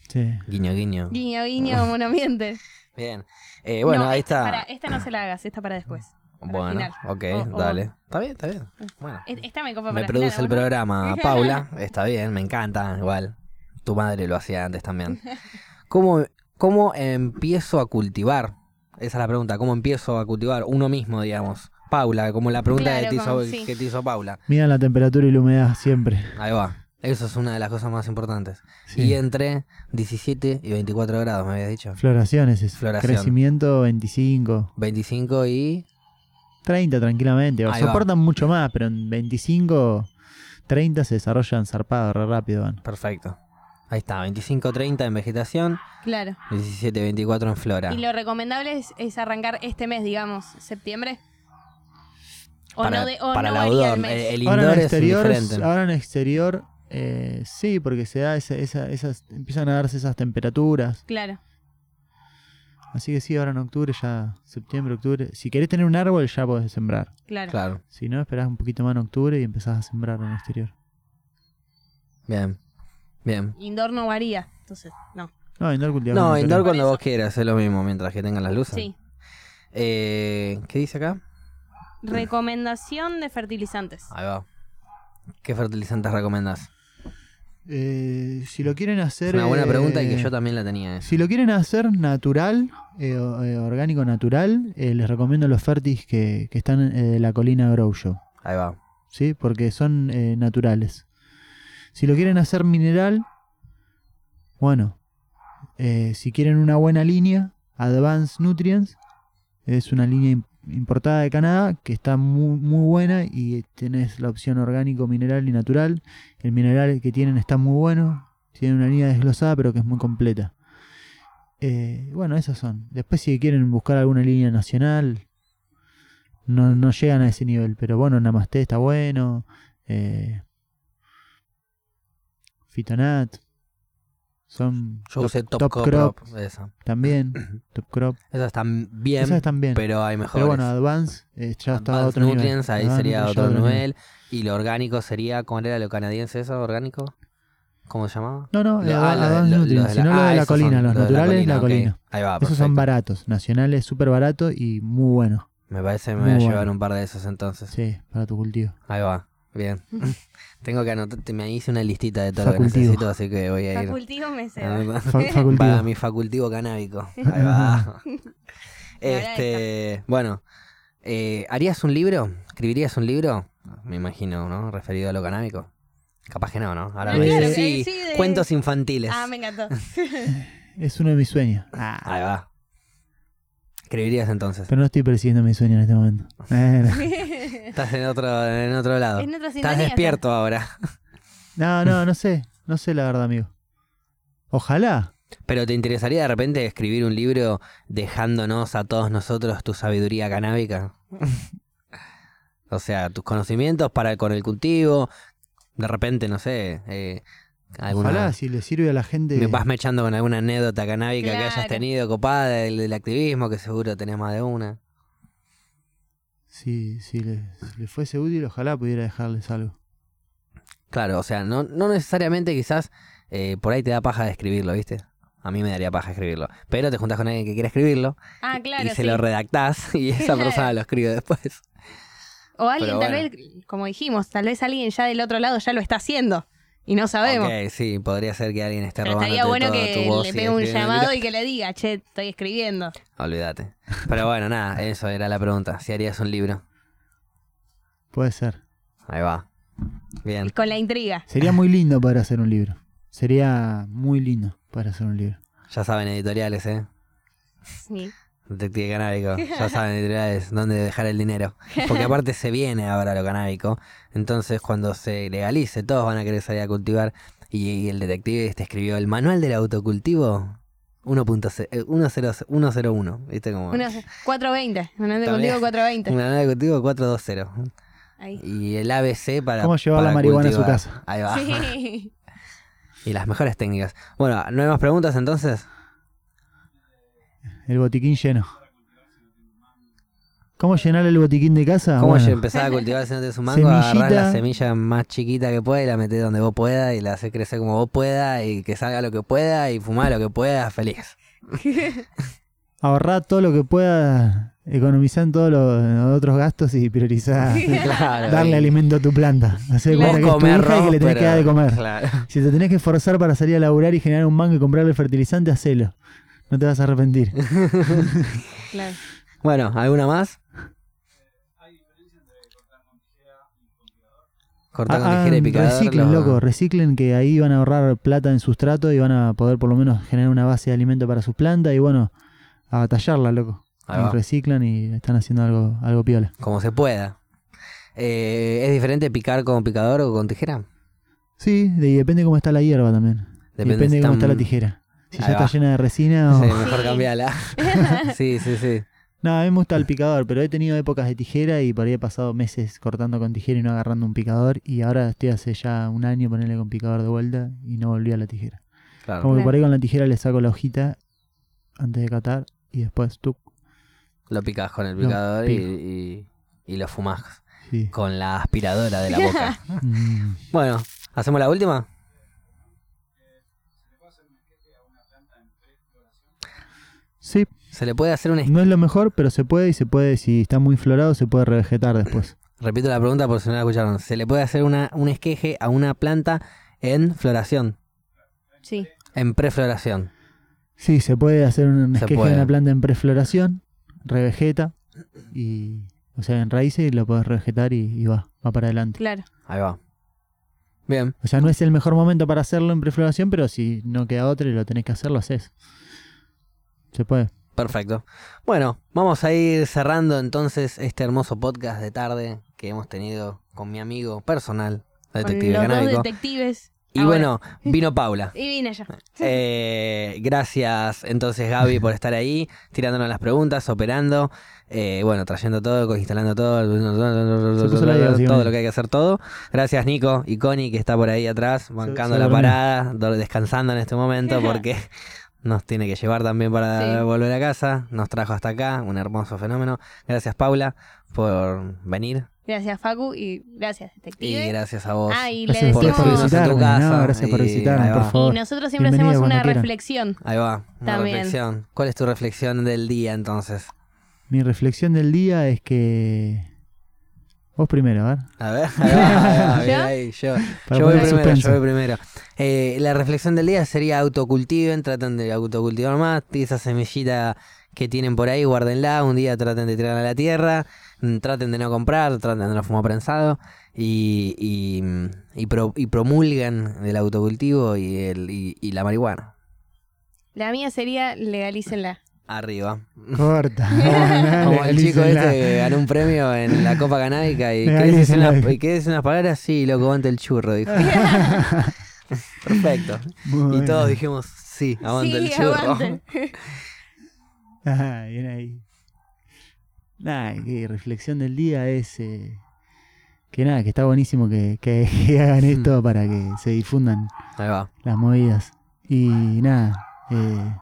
Sí. Guiño, guiño. Guiño, guiño, monoambiente. Bien. Eh, bueno, No, ahí esta- está. esta no se la hagas, esta para después. para bueno, final. ok, O- o- dale. Está bien, está bien. Bueno. Esta me copa Me produce final, el programa Paula, está bien, me encanta, igual. Tu madre lo hacía antes también. ¿Cómo, ¿Cómo empiezo a cultivar? Esa es la pregunta, ¿cómo empiezo a cultivar uno mismo, digamos? Paula, como la pregunta Claro, que, te hizo, como- sí. que te hizo Paula. Midan la temperatura y la humedad siempre. Ahí va. Eso es una de las cosas más importantes. Sí. Y entre 17 y 24 grados, me habías dicho. Floraciones, es Floración. crecimiento 25, 25 y... 30 tranquilamente. O Ahí va. soportan mucho más, pero en 25, 30 se desarrollan zarpados re rápido. van. Perfecto. Ahí está, 25-30 en vegetación, Claro. 17-24 en flora. Y lo recomendable es, es arrancar este mes, digamos, septiembre. O para no, de, o para no la varía outdoor, el mes. el, el Ahora en es exterior, diferente. ahora en exterior eh, sí, porque se da esa, esa- esas, empiezan a darse esas temperaturas. Claro. Así que sí, ahora en octubre ya, septiembre, octubre. Si querés tener un árbol ya podés sembrar. Claro. Claro, Si no, esperás un poquito más en octubre y empezás a sembrar en el exterior. bien. Bien. Indoor no varía. Entonces, no. No, indoor No, en indoor cuando vos quieras, es lo mismo, mientras que tengan las luces. Sí. Eh, ¿Qué dice acá? Recomendación de fertilizantes. Ahí va. ¿Qué fertilizantes recomendás? Eh, si lo quieren Es hacer... una buena eh, pregunta y que yo también la tenía. eh. Si lo quieren hacer natural, eh, eh, orgánico natural, eh, les recomiendo los Fertis que, que están eh, de la colina Grow Show. Ahí va. ¿sí? Porque son eh, naturales. Si lo quieren hacer mineral, bueno, eh, si quieren una buena línea, Advanced Nutrients, es una línea im- importada de Canadá que está muy, muy buena y tenés la opción orgánico, mineral y natural. El mineral que tienen está muy bueno, tiene una línea desglosada pero que es muy completa. Eh, bueno, esas son. Después si quieren buscar alguna línea nacional, no, no llegan a ese nivel. Pero bueno, Namaste está bueno. Eh, Fitonat. Son Yo usé Top, Top Crop. Crop. Esa. también. Top Crop. Esas están bien, Esas están bien. pero hay mejores. Pero bueno, Advance eh, ya está a Advanced otro nivel. Nutrients, ahí Advanced sería otro nivel. Y lo orgánico sería, ¿cómo era lo canadiense eso? ¿Orgánico? ¿Cómo se llamaba? No, no, Lo- eh, ah, lo- Advanced lo- Nutrients, sino lo ah, de la colina, los naturales, la colina. Ahí va, Esos perfecto. son baratos, nacionales, súper baratos y muy buenos. Me parece que me Muy voy a bueno. llevar un par de esos entonces. Sí, para tu cultivo. Ahí va, bien. Tengo que anotar, te- me hice una listita de todo lo que Facultivo. necesito, así que voy a ir. Facultivo me ceba. anotando. Fa- facultivo. Para mi facultivo canábico. Ahí va. este, bueno, eh, ¿harías un libro? ¿Escribirías un libro? Me imagino, ¿no? Referido a lo canábico. Capaz que no, ¿no? Ahora Ah, me claro, sí, sí, de- cuentos infantiles. Ah, me encantó. Es uno de mis sueños. Ah, Ahí va. Escribirías entonces. pero no estoy persiguiendo mi sueño en este momento. Eh, Estás en otro, en otro lado. En otra Estás sintonía, despierto ahora. No, no, no sé. No sé la verdad, amigo. Ojalá. Pero ¿te interesaría de repente escribir un libro dejándonos a todos nosotros tu sabiduría canábica? o sea, tus conocimientos para con el cultivo. De repente, no sé, eh, alguna... Ojalá, si le sirve a la gente. Me vas mechando con alguna anécdota canábica que hayas tenido copada del, del activismo, que seguro tenés más de una. Si, si, le, si le fuese útil, ojalá pudiera dejarles algo. Claro, o sea, no, no necesariamente quizás eh, por ahí te da paja de escribirlo, ¿viste? A mí me daría paja escribirlo. Pero te juntás con alguien que quiere escribirlo Ah, claro, y se sí. lo redactás y esa Claro. persona lo escribe después. O alguien, Pero tal bueno. vez, como dijimos, tal vez alguien ya del otro lado ya lo está haciendo y no sabemos. Ok, sí, podría ser que alguien esté Pero robándote estaría bueno toda que tu voz le y pegue un escribiendo llamado y que le diga, che, estoy escribiendo. Olvídate. Pero bueno, nada, eso era la pregunta. Si harías un libro. Puede ser. Ahí va. Bien. Con la intriga. Sería muy lindo poder hacer un libro. Sería muy lindo poder hacer un libro. Ya saben editoriales, ¿eh? Sí. Detective canábico. Ya saben editoriales dónde dejar el dinero. Porque aparte se viene ahora lo canábico. Entonces cuando se legalice, todos van a querer salir a cultivar. Y, y el detective este escribió el manual del autocultivo 1.0 eh, 10 101. ¿Viste cómo? Unos 420. Manual de También. cultivo 420. Un manual del cultivo 420. Ahí. Y el ABC para. ¿Cómo llevar para la marihuana a su cultivar. casa? Ahí va. Sí. Y las mejores técnicas. Bueno, ¿no hay más preguntas entonces? El botiquín lleno. ¿Cómo llenar el botiquín de casa? ¿Cómo Bueno, empezar a cultivar si no tenés un mango? Agarrás la semilla más chiquita que pueda y la metés donde vos puedas y la haces crecer como vos puedas y que salga lo que pueda y fumar lo que puedas, feliz. ahorrar todo lo que pueda, economizar en todos los otros gastos y priorizar Claro, darle y alimento a tu planta. Hacer Claro. cuenta que es tu hija y que le tenés que dar de comer. Claro. Si te tenés que esforzar para salir a laburar y generar un mango y comprarle fertilizante, hacelo. No te vas a arrepentir. Claro. Bueno, ¿alguna más? Cortar con Ah, tijera y picador. reciclen, lo- loco, reciclen que ahí van a ahorrar plata en sustrato y van a poder por lo menos generar una base de alimento para sus plantas y bueno, a batallarla, loco. Ahí Y va. reciclan y están haciendo algo, algo piola. Como se pueda. Eh, ¿Es diferente picar con picador o con tijera? Sí, de- y depende cómo está la hierba también. Depende, de cómo está la tijera. Si ya está llena de resina o... Sí, mejor Sí. cambiala. sí, sí, sí. No, a mí me gusta el picador, pero he tenido épocas de tijera y por ahí he pasado meses cortando con tijera y no agarrando un picador. Y ahora estoy hace ya un año ponerle con picador de vuelta y no volví a la tijera. Claro. Como que por ahí con la tijera le saco la hojita antes de catar y después tú. Lo picas con el picador y, y, y lo fumás Sí. con la aspiradora de la boca. Mm. bueno, ¿hacemos la última? Sí, Se le puede hacer un... no es lo mejor, pero se puede y se puede, si está muy florado, se puede revegetar después. Repito la pregunta por si no la escucharon. ¿Se le puede hacer una, un esqueje a una planta en floración? Sí. En prefloración. Sí, se puede hacer un Se esqueje puede. de una planta en prefloración, revegeta y, o sea, en raíces y lo puedes revegetar y, y va, va para adelante. Claro. Ahí va. Bien. O sea, no es el mejor momento para hacerlo en prefloración, pero si no queda otro y lo tenés que hacer, lo haces. Se puede. Perfecto. Bueno, vamos a ir cerrando entonces este hermoso podcast de tarde que hemos tenido con mi amigo personal, Con detective los dos detectives. Y Ahora. bueno, vino Paula. Y vine yo. Eh, gracias entonces Gaby por estar ahí, tirándonos las preguntas, operando, eh, bueno, trayendo todo, instalando todo, todo lo que hay que hacer todo. Gracias Nico y Connie que está por ahí atrás, bancando se la durmió. parada, do- descansando en este momento porque nos tiene que llevar también para Sí. volver a casa. Nos trajo hasta acá, un hermoso fenómeno. Gracias Paula por venir Gracias, Facu, y gracias, detective. y gracias a vos. Ah, y le Gracias por decimos... recibirnos en tu casa ¿no? Gracias por ahí por va. Y favor. nosotros siempre Bienvenido hacemos una reflexión. Ahí va, una También. reflexión. ¿Cuál es tu reflexión del día entonces? Mi reflexión del día es que... Vos primero, a ver. A ver, ahí va, ahí va, ¿Yo? ahí, yo, voy primero, suspenso. yo voy primero. Eh, la reflexión del día sería autocultiven, traten de autocultivar más, esa semillita que tienen por ahí, guárdenla, un día traten de tirarla a la tierra, mm, traten de no comprar, traten de no fumar prensado y, y, mm, y, pro- y promulgan el autocultivo y, el, y, y la marihuana. La mía sería legalícenla. Arriba. Corta. Como el chico este que ganó un premio en la Copa Canábica y ¿qué unas, unas palabras? Sí, loco, aguante el churro, dijo. Perfecto. Muy Y todos dijimos, sí, aguante el sí, churro. aguante. Ah, bien ahí. Nada, que reflexión del día es eh, que nada, que está buenísimo que, que- que hagan Mm. esto para que se difundan Ahí va. las movidas. Y nada, eh,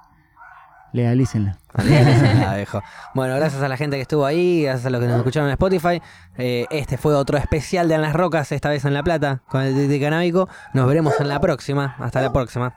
legalícenla. Bueno, gracias a la gente que estuvo ahí, gracias a los que nos escucharon en Spotify. Eh, este fue otro especial de En las Rocas, esta vez en La Plata, con el de canábico. Nos veremos en la próxima. Hasta la próxima.